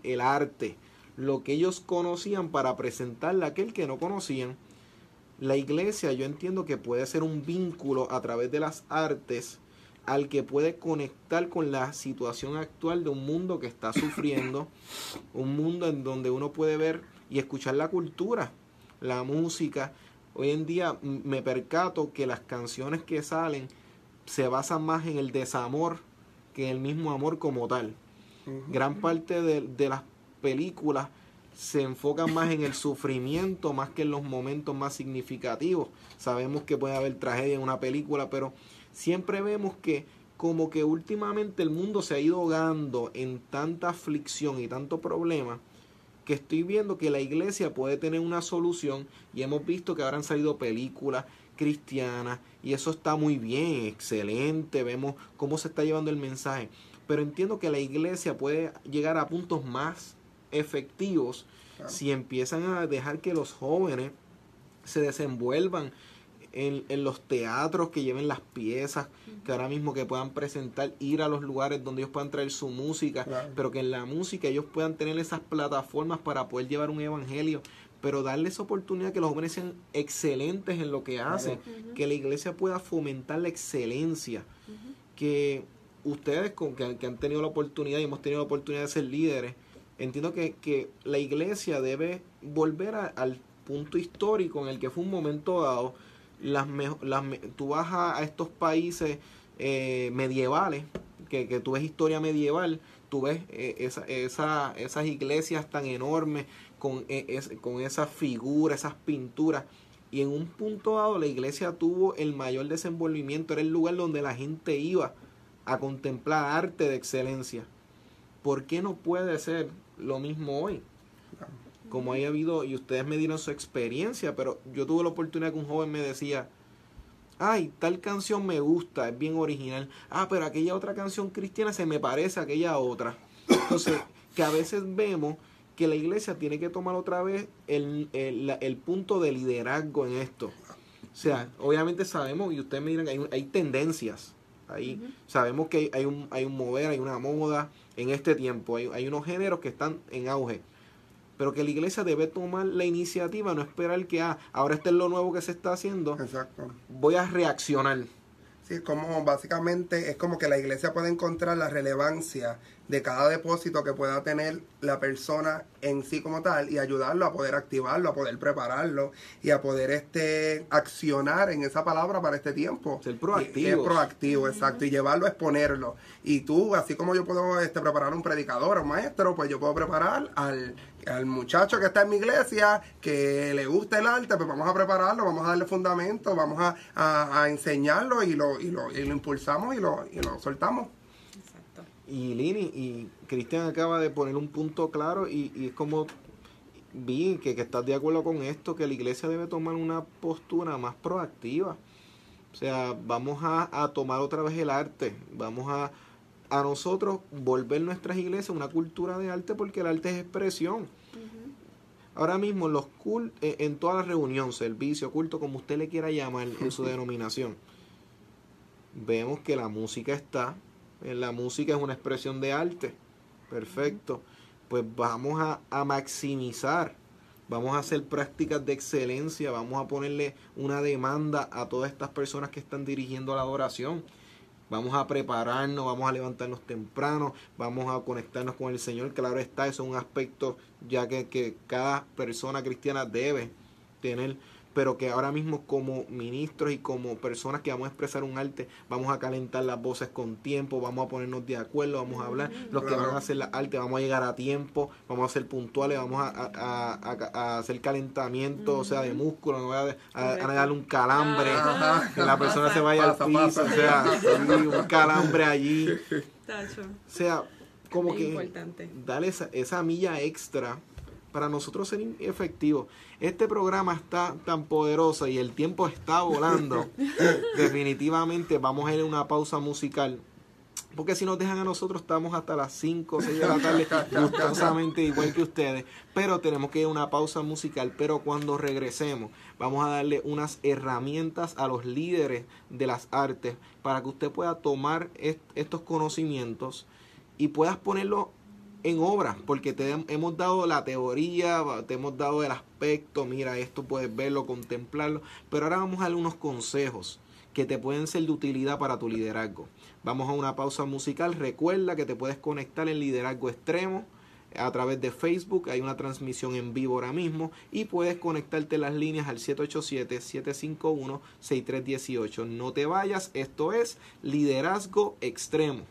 el arte, lo que ellos conocían para presentarle a aquel que no conocían. La iglesia yo entiendo que puede ser un vínculo a través de las artes al que puede conectar con la situación actual de un mundo que está sufriendo, un mundo en donde uno puede ver y escuchar la cultura, la música. Hoy en día me percato que las canciones que salen se basan más en el desamor que en el mismo amor como tal. Gran parte de, las películas se enfocan más en el sufrimiento más que en los momentos más significativos. Sabemos que puede haber tragedia en una película, pero siempre vemos que como que últimamente el mundo se ha ido ahogando en tanta aflicción y tanto problema que estoy viendo que la iglesia puede tener una solución y hemos visto que ahora han salido películas cristianas y eso está muy bien, excelente, vemos cómo se está llevando el mensaje, pero entiendo que la iglesia puede llegar a puntos más efectivos si empiezan a dejar que los jóvenes se desenvuelvan en, los teatros que lleven las piezas, que ahora mismo que puedan presentar, ir a los lugares donde ellos puedan traer su música, pero que en la música ellos puedan tener esas plataformas para poder llevar un evangelio, pero darles oportunidad que los jóvenes sean excelentes en lo que hacen, que la iglesia pueda fomentar la excelencia, que ustedes con, que, han tenido la oportunidad y hemos tenido la oportunidad de ser líderes, entiendo que, que la iglesia debe volver al punto histórico en el que fue un momento dado, las, las tú vas a, estos países eh, medievales, que, que, tú ves historia medieval, tú ves eh, esa, esa, esas iglesias tan enormes con, eh, con esas figuras, esas pinturas. Y en un punto dado la iglesia tuvo el mayor desenvolvimiento, era el lugar donde la gente iba a contemplar arte de excelencia. ¿Por qué no puede ser lo mismo hoy? Como haya habido, y ustedes me dieron su experiencia, pero yo tuve la oportunidad que un joven me decía, ay, tal canción me gusta, es bien original, ah, pero aquella otra canción cristiana se me parece a aquella otra. Entonces, que a veces vemos que la iglesia tiene que tomar otra vez el, el, punto de liderazgo en esto. O sea, obviamente sabemos, y ustedes me dirán, hay, hay tendencias. Ahí sabemos que hay, un, hay un mover, hay una moda en este tiempo, hay, hay unos géneros que están en auge pero que la iglesia debe tomar la iniciativa, no esperar que ah, ahora este es lo nuevo que se está haciendo. Exacto. Voy a reaccionar. Sí, como básicamente es como que la iglesia puede encontrar la relevancia de cada depósito que pueda tener la persona en sí como tal y ayudarlo a poder activarlo, a poder prepararlo y a poder este accionar en esa palabra para este tiempo. Ser proactivo. proactivo, exacto, y llevarlo a exponerlo. Y tú, así como yo puedo este, preparar un predicador o un maestro, pues yo puedo preparar al, al muchacho que está en mi iglesia, que le gusta el arte, pues vamos a prepararlo, vamos a darle fundamento, vamos a, a, enseñarlo y lo, y lo, y lo impulsamos y lo, y lo soltamos. Y Lini y Cristian acaba de poner un punto claro y, y es como vi que, que estás de acuerdo con esto, que la iglesia debe tomar una postura más proactiva. O sea, vamos a, a tomar otra vez el arte, vamos a, a nosotros volver nuestras iglesias una cultura de arte porque el arte es expresión. Ahora mismo los cult, eh, en toda la reunión, servicio, culto, como usted le quiera llamar en su denominación, vemos que la música está, la música es una expresión de arte, perfecto, pues vamos a, maximizar, vamos a hacer prácticas de excelencia, vamos a ponerle una demanda a todas estas personas que están dirigiendo la adoración. Vamos a prepararnos, vamos a levantarnos temprano, vamos a conectarnos con el Señor. Claro está, eso es un aspecto ya que cada persona cristiana debe tener pero que ahora mismo como ministros y como personas que vamos a expresar un arte, vamos a calentar las voces con tiempo, vamos a ponernos de acuerdo, vamos a hablar, los que van a hacer la arte, vamos a llegar a tiempo, vamos a ser puntuales, vamos a, a, a, a hacer calentamiento, o sea, de músculo, no voy a, a, darle un calambre, que la persona se vaya al piso, o sea, un calambre allí. O sea, como que darle esa, esa milla extra para nosotros ser efectivos. Este programa está tan poderoso y el tiempo está volando. Definitivamente vamos a ir a una pausa musical. Porque si nos dejan a nosotros, estamos hasta las 5 o 6 de la tarde, gustosamente igual que ustedes. Pero tenemos que ir a una pausa musical. Pero cuando regresemos, vamos a darle unas herramientas a los líderes de las artes para que usted pueda tomar estos conocimientos y puedas ponerlo en obra, porque te hemos dado la teoría, te hemos dado el aspecto, mira, esto puedes verlo, contemplarlo, pero ahora vamos a darle unos consejos que te pueden ser de utilidad para tu liderazgo. Vamos a una pausa musical, recuerda que te puedes conectar en Liderazgo Extremo a través de Facebook, hay una transmisión en vivo ahora mismo y puedes conectarte las líneas al 787-751-6318. No te vayas, esto es Liderazgo Extremo.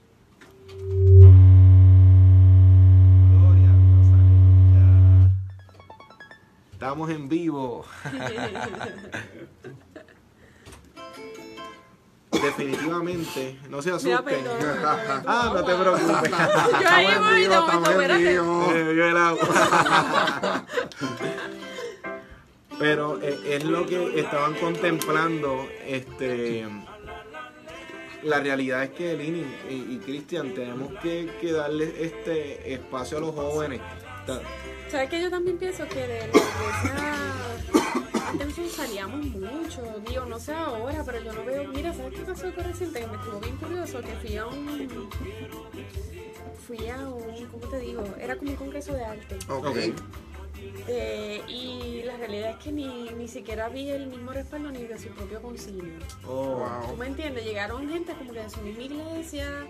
Estamos en vivo. Definitivamente, no se asusten. ah, no te preocupes. Yo ahí voy, estamos en vivo. Pero eh, es lo que estaban contemplando. Este, la realidad es que Lini y, Cristian tenemos que, que darle este espacio a los jóvenes. ¿Sabes que yo también pienso que de la iglesia antes salíamos mucho? Digo, no sé ahora, pero yo no veo. Mira, ¿sabes qué pasó con reciente? Que me estuvo bien curioso que fui a un. Fui a un. ¿Cómo te digo? Era como un congreso de arte. Ok. Eh, y la realidad es que ni, ni siquiera vi el mismo respaldo ni de su propio concilio. Oh, wow. ¿Tú me entiendes? Llegaron gente como que de su misma iglesia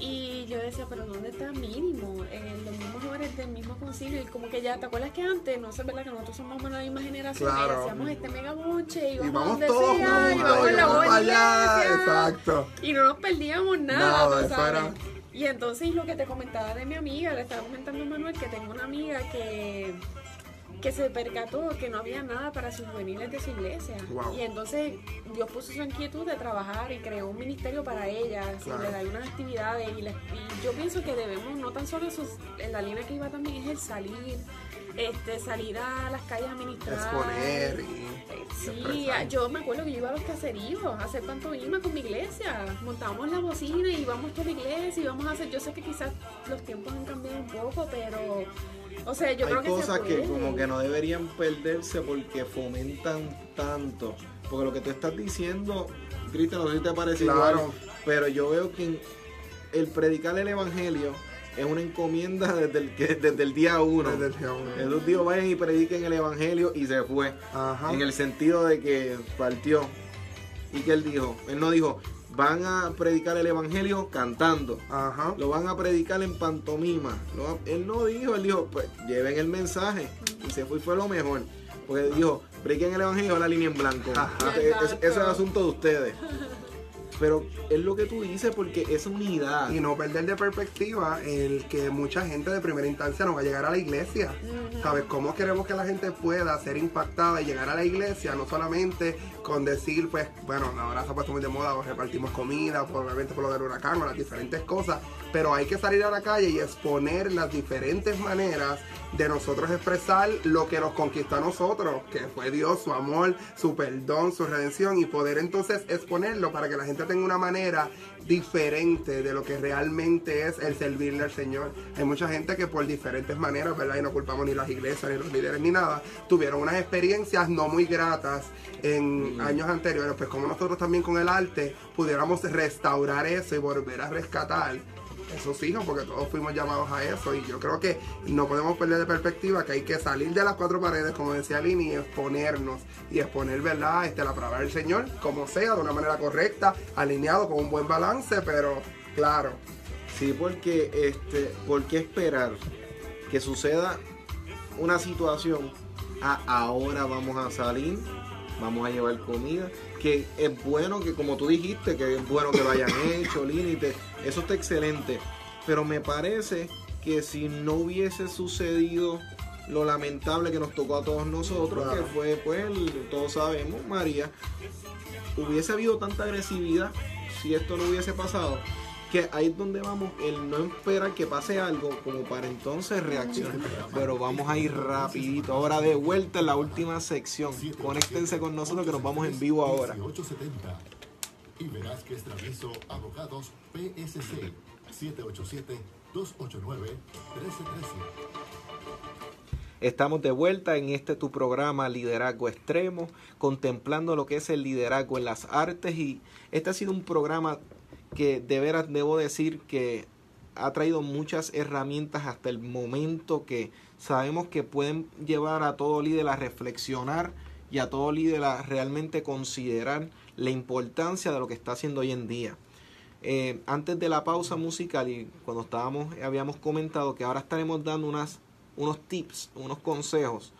y yo decía, pero ¿dónde está mínimo? Eh, los mismos jóvenes del mismo concilio. Y como que ya, ¿te acuerdas que antes, no sé, ¿verdad? Que nosotros somos de la misma generación y hacíamos este mega boche y, y vamos todos sea, y vamos, para allá. Exacto. Y no nos perdíamos nada, no, ¿sabes? Y entonces lo que te comentaba de mi amiga, le estaba comentando a Manuel que tengo una amiga que que se percató que no había nada para sus juveniles de su iglesia. Y entonces Dios puso su inquietud de trabajar y creó un ministerio para ellas, le da unas actividades. Y, yo pienso que debemos, no tan solo en la línea que iba también es el salir, este, salir a las calles a ministrar. Exponer y eh, Sí, yo me acuerdo que yo iba a los caseríos a hacer pantomima con mi iglesia. Montábamos la bocina y íbamos por la iglesia y íbamos a hacer. Yo sé que quizás los tiempos han cambiado un poco, pero o sea, yo Hay creo que cosas que como que no deberían perderse porque fomentan tanto. Porque lo que tú estás diciendo, Cristian, no sé si te parece igual, pero yo veo que el predicar el evangelio es una encomienda desde el, desde el día uno. Desde el día uno. Esos días vayan y prediquen el evangelio y se fue. En el sentido de que partió. ¿Y que él dijo? Él no dijo, van a predicar el evangelio cantando. Ajá. Lo van a predicar en pantomima. él no dijo, él dijo, pues lleven el mensaje. Y se fue, fue lo mejor. Porque dijo, prediquen el evangelio la línea en blanco. Ese, es asunto de ustedes. Pero es lo que tú dices porque es unidad. Y no perder de perspectiva el que mucha gente de primera instancia no va a llegar a la iglesia. ¿Sabes? ¿Cómo queremos que la gente pueda ser impactada y llegar a la iglesia? No solamente con decir, pues, bueno, ahora se ha puesto muy de moda, repartimos comida, probablemente por lo del huracán o las diferentes cosas, pero hay que salir a la calle y exponer las diferentes maneras de nosotros expresar lo que nos conquistó a nosotros, que fue Dios, su amor, su perdón, su redención, y poder entonces exponerlo para que la gente tenga una manera diferente de lo que realmente es el servirle al Señor. Hay mucha gente que por diferentes maneras, ¿verdad? Y no culpamos ni las iglesias, ni los líderes, ni nada, tuvieron unas experiencias no muy gratas en años anteriores, pues como nosotros también con el arte pudiéramos restaurar eso y volver a rescatar esos hijos, porque todos fuimos llamados a eso. Y yo creo que no podemos perder de perspectiva que hay que salir de las cuatro paredes, como decía Lini, y exponernos y exponer, ¿verdad? Este, la palabra del Señor, como sea, de una manera correcta, alineado con un buen balance, pero claro. Sí, porque, este, ¿por qué esperar que suceda una situación? a ahora vamos a salir, vamos a llevar comida, que es bueno que, como tú dijiste, que es bueno que lo hayan hecho, Lini, te- eso está excelente. Pero me parece que si no hubiese sucedido lo lamentable que nos tocó a todos nosotros, Claro. que fue, pues, el- todos sabemos, María, hubiese habido tanta agresividad si esto no hubiese pasado, que ahí es donde vamos, el no esperar que pase algo como para entonces reaccionar. Pero vamos a ir rapidito, ahora de vuelta en la última sección. Conéctense con nosotros que nos vamos en vivo ahora. 1870. Y verás que es Travieso Abogados PSC 787-289-1313. Estamos de vuelta en este tu programa Liderazgo Extremo, contemplando lo que es el liderazgo en las artes y este ha sido un programa que de veras debo decir que ha traído muchas herramientas hasta el momento que sabemos que pueden llevar a todo líder a reflexionar y a todo líder a realmente considerar la importancia de lo que está haciendo hoy en día. Eh, antes de la pausa musical y cuando estábamos habíamos comentado que ahora estaremos dando unas unos tips, unos consejos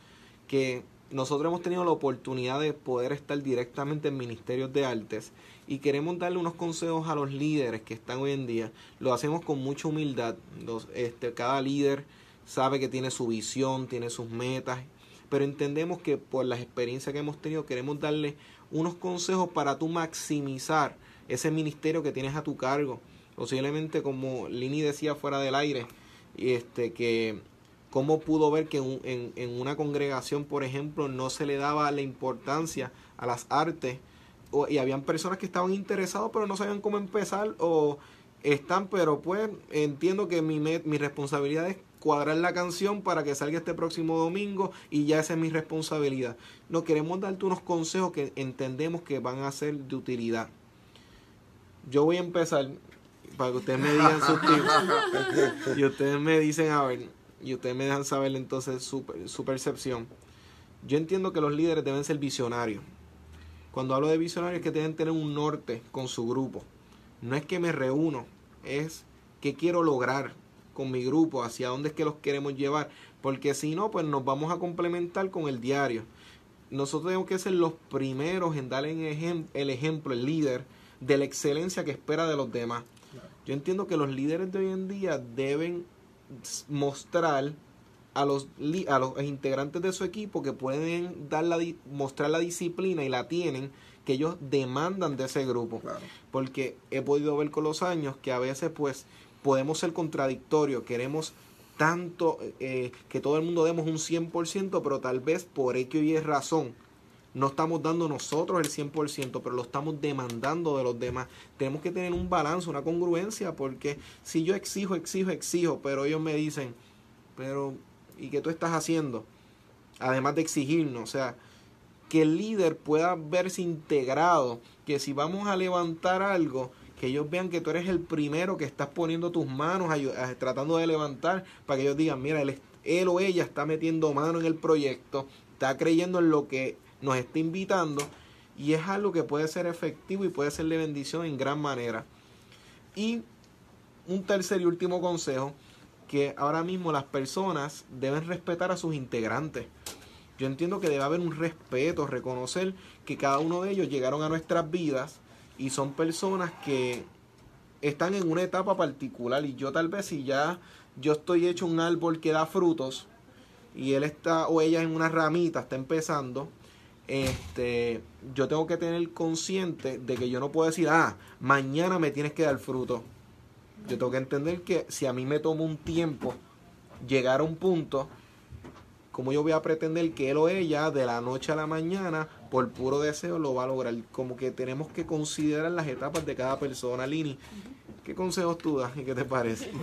que nosotros hemos tenido la oportunidad de poder estar directamente en ministerios de artes y queremos darle unos consejos a los líderes que están hoy en día. Lo hacemos con mucha humildad. Este, cada líder sabe que tiene su visión, tiene sus metas, pero entendemos que por las experiencias que hemos tenido queremos darle unos consejos para tú maximizar ese ministerio que tienes a tu cargo. Posiblemente como Lini decía fuera del aire, este que cómo pudo ver que en, una congregación, por ejemplo, no se le daba la importancia a las artes o, y habían personas que estaban interesados pero no sabían cómo empezar o están, pero pues entiendo que mi, mi responsabilidad es cuadrar la canción para que salga este próximo domingo y ya esa es mi responsabilidad. No queremos darte unos consejos que entendemos que van a ser de utilidad. Yo voy a empezar para que ustedes me digan sus tips y ustedes me dicen a ver y ustedes me dejan saber entonces su, su, percepción. Yo entiendo que los líderes deben ser visionarios. Cuando hablo de visionarios es que deben tener un norte con su grupo. No es que me reúno, es que quiero lograr con mi grupo, hacia dónde es que los queremos llevar. Porque si no, pues nos vamos a complementar con el diario. Nosotros tenemos que ser los primeros en darle el ejemplo, el líder, de la excelencia que espera de los demás. Yo entiendo que los líderes de hoy en día deben mostrar a los, a los integrantes de su equipo que pueden dar la, mostrar la disciplina y la tienen que ellos demandan de ese grupo. Claro. Porque he podido ver con los años que a veces pues podemos ser contradictorios, queremos tanto eh, que todo el mundo demos un 100%, pero tal vez por X y es razón no estamos dando nosotros el 100%, pero lo estamos demandando de los demás. Tenemos que tener un balance, una congruencia, porque si yo exijo, exijo, exijo, pero ellos me dicen, pero ¿y qué tú estás haciendo? Además de exigirnos, o sea, que el líder pueda verse integrado, que si vamos a levantar algo, que ellos vean que tú eres el primero que estás poniendo tus manos, tratando de levantar, para que ellos digan, mira, él, él o ella está metiendo mano en el proyecto, está creyendo en lo que nos está invitando y es algo que puede ser efectivo y puede ser de bendición en gran manera. Y un tercer y último consejo, que ahora mismo las personas deben respetar a sus integrantes. Yo entiendo que debe haber un respeto, reconocer que cada uno de ellos llegaron a nuestras vidas y son personas que están en una etapa particular y yo tal vez si ya yo estoy hecho un árbol que da frutos y él está o ella en una ramita está empezando este yo tengo que tener consciente de que yo no puedo decir ah mañana me tienes que dar fruto yo tengo que entender que si a mí me toma un tiempo llegar a un punto como yo voy a pretender que él o ella de la noche a la mañana por puro deseo lo va a lograr como que tenemos que considerar las etapas de cada persona Lini ¿Qué consejos tú das y qué te parece?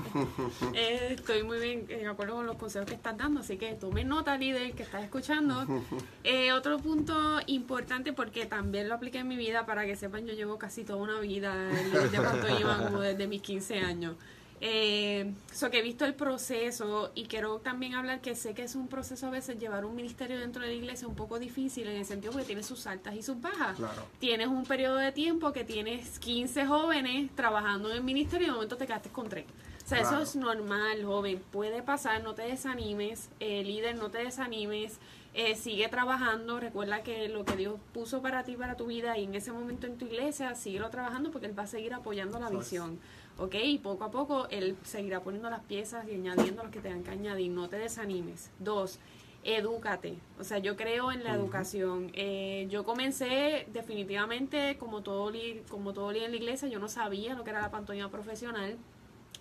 Eh, estoy muy bien de acuerdo con los consejos que estás dando, así que tome nota, líder, que estás escuchando. Eh, otro punto importante, porque también lo apliqué en mi vida, para que sepan, yo llevo casi toda una vida en de Puerto desde mis 15 años. Eh, que he visto el proceso y quiero también hablar que sé que es un proceso a veces llevar un ministerio dentro de la iglesia un poco difícil en el sentido que tiene sus altas y sus bajas. Tienes un periodo de tiempo que tienes 15 jóvenes trabajando en el ministerio y de momento te quedaste con tres. O sea, eso es normal, joven. Puede pasar, no te desanimes, eh, líder, no te desanimes. Eh, sigue trabajando, recuerda que lo que Dios puso para ti, para tu vida y en ese momento en tu iglesia, síguelo trabajando porque Él va a seguir apoyando la visión. ¿Ok? Y poco a poco él seguirá poniendo las piezas y añadiendo los que tengan que añadir, no te desanimes. Dos, edúcate. O sea, yo creo en la educación. Eh, yo comencé definitivamente, como todo, como todo en la iglesia, yo no sabía lo que era la pantomima profesional.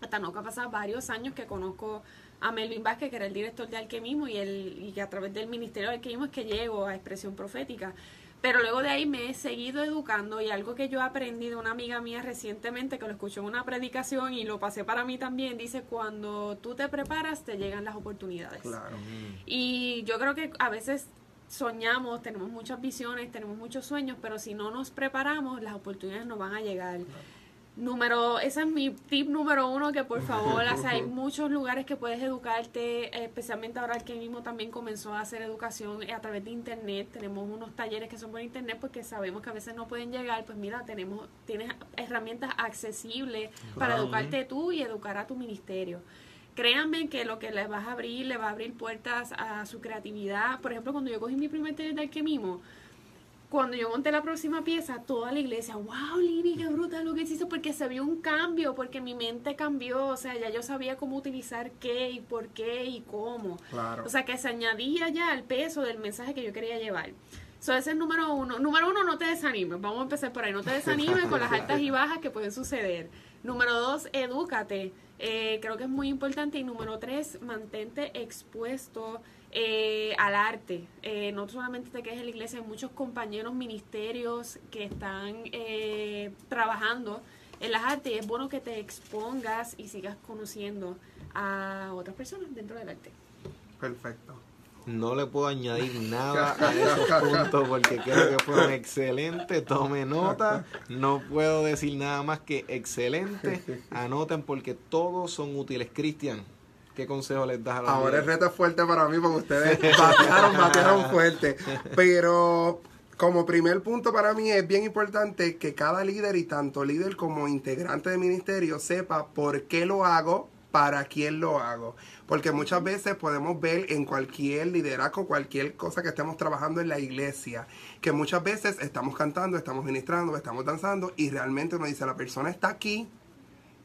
Hasta no que ha pasado varios años que conozco a Melvin Vázquez, que era el director de Alquemismo, y, el, y que a través del Ministerio de Alquemismo es que llego a Expresión Profética. Pero luego de ahí me he seguido educando y algo que yo aprendí de una amiga mía recientemente que lo escuchó en una predicación y lo pasé para mí también, dice, cuando tú te preparas te llegan las oportunidades. Claro. Y yo creo que a veces soñamos, tenemos muchas visiones, tenemos muchos sueños, pero si no nos preparamos, las oportunidades no van a llegar. Número, ese es mi tip número uno, que por favor, hay muchos lugares que puedes educarte, especialmente ahora que mismo también comenzó a hacer educación a través de internet, tenemos unos talleres que son por internet porque sabemos que a veces no pueden llegar, pues mira, tenemos, tienes herramientas accesibles para educarte tú y educar a tu ministerio. Créanme que lo que les vas a abrir, le va a abrir puertas a su creatividad. Por ejemplo, cuando yo cogí mi primer taller de alquemismo, cuando yo monté la próxima pieza, toda la iglesia, wow, Lili, qué brutal lo que hiciste, porque se vio un cambio, porque mi mente cambió, o sea, ya yo sabía cómo utilizar qué y por qué y cómo. Claro. O sea, que se añadía ya al peso del mensaje que yo quería llevar. Eso es el número uno. Número uno, no te desanimes. Vamos a empezar por ahí. No te desanimes con las altas y bajas que pueden suceder. Número dos, edúcate. Eh, creo que es muy importante. Y número tres, mantente expuesto eh, al arte. Eh, no solamente te quedes en la iglesia, hay muchos compañeros ministerios que están eh, trabajando en las artes y es bueno que te expongas y sigas conociendo a otras personas dentro del arte. Perfecto. No le puedo añadir nada a esos puntos porque creo que fueron excelentes. Tome nota. No puedo decir nada más que excelente. Anoten porque todos son útiles. Cristian, ¿Qué consejo les das a los Ahora el reto es fuerte para mí porque ustedes batearon, batearon fuerte. Pero como primer punto para mí es bien importante que cada líder y tanto líder como integrante del ministerio sepa por qué lo hago, para quién lo hago. Porque muchas veces podemos ver en cualquier liderazgo, cualquier cosa que estemos trabajando en la iglesia, que muchas veces estamos cantando, estamos ministrando, estamos danzando y realmente uno dice, la persona está aquí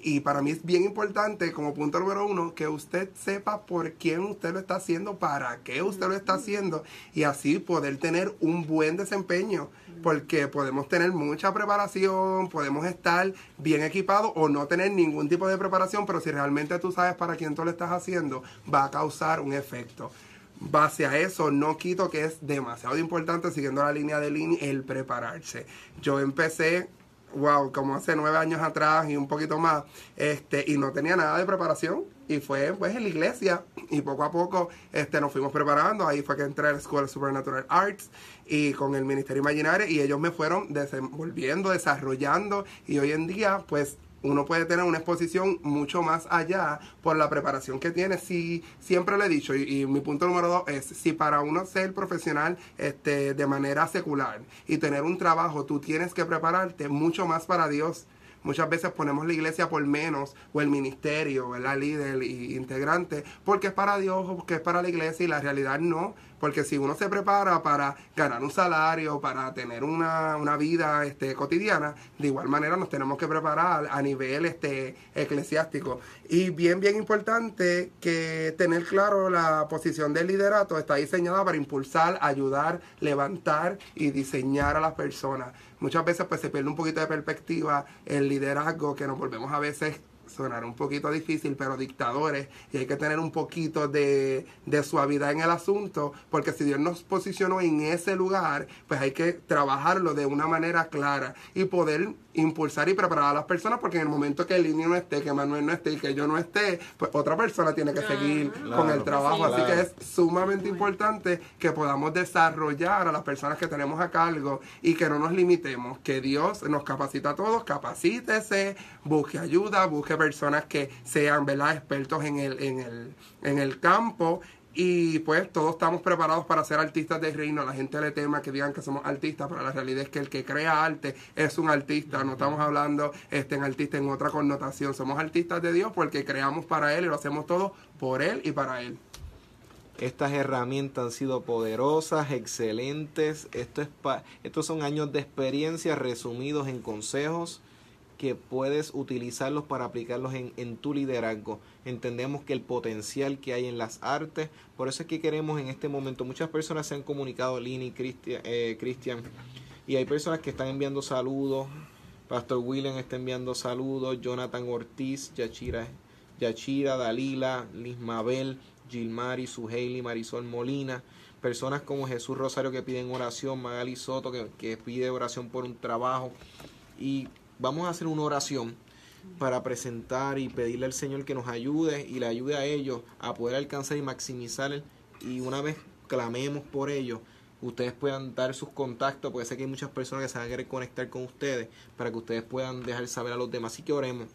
y para mí es bien importante, como punto número uno, que usted sepa por quién usted lo está haciendo, para qué usted lo está haciendo, y así poder tener un buen desempeño. Porque podemos tener mucha preparación, podemos estar bien equipados o no tener ningún tipo de preparación, pero si realmente tú sabes para quién tú lo estás haciendo, va a causar un efecto base a eso, no quito que es demasiado importante, siguiendo la línea de línea, el prepararse. Yo empecé wow, como hace nueve años atrás y un poquito más, este, y no tenía nada de preparación. Y fue pues en la iglesia y poco a poco este, nos fuimos preparando. Ahí fue que entré a la Escuela Supernatural Arts y con el Ministerio Imaginario y ellos me fueron desenvolviendo, desarrollando y hoy en día pues uno puede tener una exposición mucho más allá por la preparación que tiene. Si, siempre le he dicho, y, mi punto número dos es, si para uno ser profesional este, de manera secular y tener un trabajo, tú tienes que prepararte mucho más para Dios. Muchas veces ponemos la iglesia por menos, o el ministerio, la líder y integrante, porque es para Dios porque es para la iglesia, y la realidad no porque si uno se prepara para ganar un salario, para tener una, una vida este, cotidiana, de igual manera nos tenemos que preparar a nivel este, eclesiástico. Y bien, bien importante que tener claro la posición del liderato está diseñada para impulsar, ayudar, levantar y diseñar a las personas. Muchas veces pues se pierde un poquito de perspectiva el liderazgo que nos volvemos a veces sonar un poquito difícil, pero dictadores, y hay que tener un poquito de, de, suavidad en el asunto, porque si Dios nos posicionó en ese lugar, pues hay que trabajarlo de una manera clara y poder impulsar y preparar a las personas porque en el momento que el niño no esté, que Manuel no esté y que yo no esté, pues otra persona tiene que seguir con el trabajo. Así que es sumamente importante que podamos desarrollar a las personas que tenemos a cargo y que no nos limitemos, que Dios nos capacita a todos, capacítese, busque ayuda, busque personas que sean ¿verdad? expertos en el, en el, en el campo y pues todos estamos preparados para ser artistas del reino. La gente le tema que digan que somos artistas, pero la realidad es que el que crea arte es un artista. No estamos hablando este, en artista en otra connotación. Somos artistas de Dios porque creamos para Él y lo hacemos todo por Él y para Él. Estas herramientas han sido poderosas, excelentes. Esto es estos son años de experiencia resumidos en consejos que puedes utilizarlos para aplicarlos en, en, tu liderazgo. Entendemos que el potencial que hay en las artes, por eso es que queremos en este momento, muchas personas se han comunicado, Lini, Cristian, eh, Cristian y hay personas que están enviando saludos, Pastor William está enviando saludos, Jonathan Ortiz, Yachira, Yachira Dalila, Lismabel, Gilmari, Suheili, Marisol Molina, personas como Jesús Rosario que piden oración, Magali Soto que pide oración por un trabajo. Y vamos a hacer una oración para presentar y pedirle al Señor que nos ayude y le ayude a ellos a poder alcanzar y maximizar y una vez clamemos por ellos ustedes puedan dar sus contactos porque sé que hay muchas personas que se van a querer conectar con ustedes para que ustedes puedan dejar saber a los demás. Así que oremos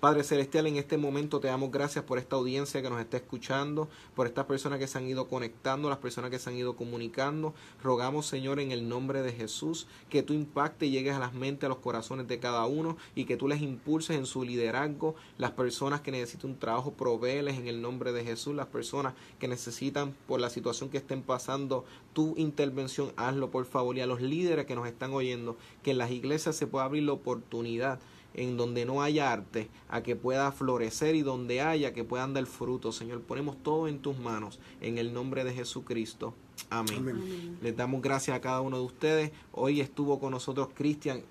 Padre Celestial, en este momento te damos gracias por esta audiencia que nos está escuchando, por estas personas que se han ido conectando, las personas que se han ido comunicando. Rogamos, Señor, en el nombre de Jesús, que tú impactes y llegues a las mentes, a los corazones de cada uno y que tú les impulses en su liderazgo. Las personas que necesitan un trabajo, proveeles en el nombre de Jesús. Las personas que necesitan, por la situación que estén pasando, tu intervención, hazlo por favor. Y a los líderes que nos están oyendo, que en las iglesias se pueda abrir la oportunidad en donde no haya arte, a que pueda florecer y donde haya que puedan dar fruto. Señor, ponemos todo en tus manos, en el nombre de Jesucristo. Amén. Les damos gracias a cada uno de ustedes. Hoy estuvo con nosotros Cristian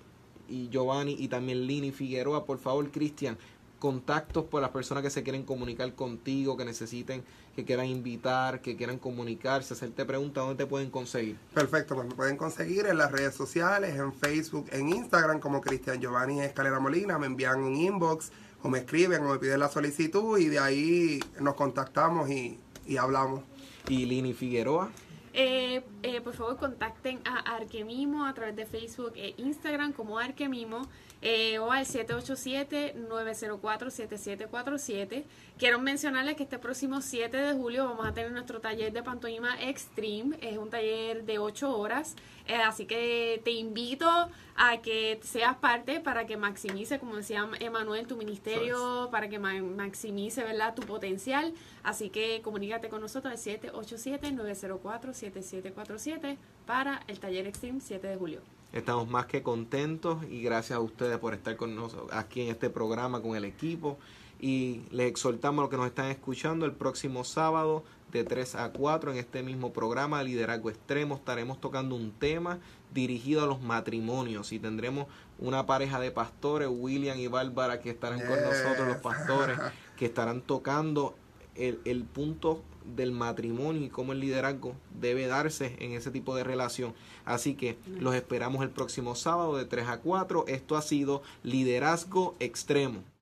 y Giovanni y también Lini Figueroa. Por favor, Cristian, contactos por las personas que se quieren comunicar contigo, que necesiten, que quieran invitar, que quieran comunicarse, hacerte preguntas, ¿dónde te pueden conseguir? Perfecto, pues me pueden conseguir en las redes sociales, en Facebook, en Instagram como Cristian Giovanni Escalera Molina, me envían un inbox o me escriben o me piden la solicitud y de ahí nos contactamos y, y hablamos. ¿Y Lini Figueroa? Eh, eh, por favor, contacten a Arquemimo a través de Facebook e Instagram como Arquemimo eh, o al 787-904-7747. Quiero mencionarles que este próximo 7 de julio vamos a tener nuestro taller de pantomima Extreme. Es un taller de 8 horas, eh, así que te invito a que seas parte para que maximice, como decía Emanuel, tu ministerio, para que maximice ¿verdad? tu potencial. Así que comunícate con nosotros al 787-904-7747 para el taller Extreme 7 de julio. Estamos más que contentos y gracias a ustedes por estar con nosotros aquí en este programa con el equipo. Y les exhortamos a los que nos están escuchando el próximo sábado de 3 a 4 en este mismo programa Liderazgo Extremo. Estaremos tocando un tema dirigido a los matrimonios y tendremos una pareja de pastores, William y Bárbara, que estarán con nosotros, los pastores, que estarán tocando el, el punto del matrimonio y cómo el liderazgo debe darse en ese tipo de relación. Así que los esperamos el próximo sábado de 3 a 4. Esto ha sido Liderazgo Extremo.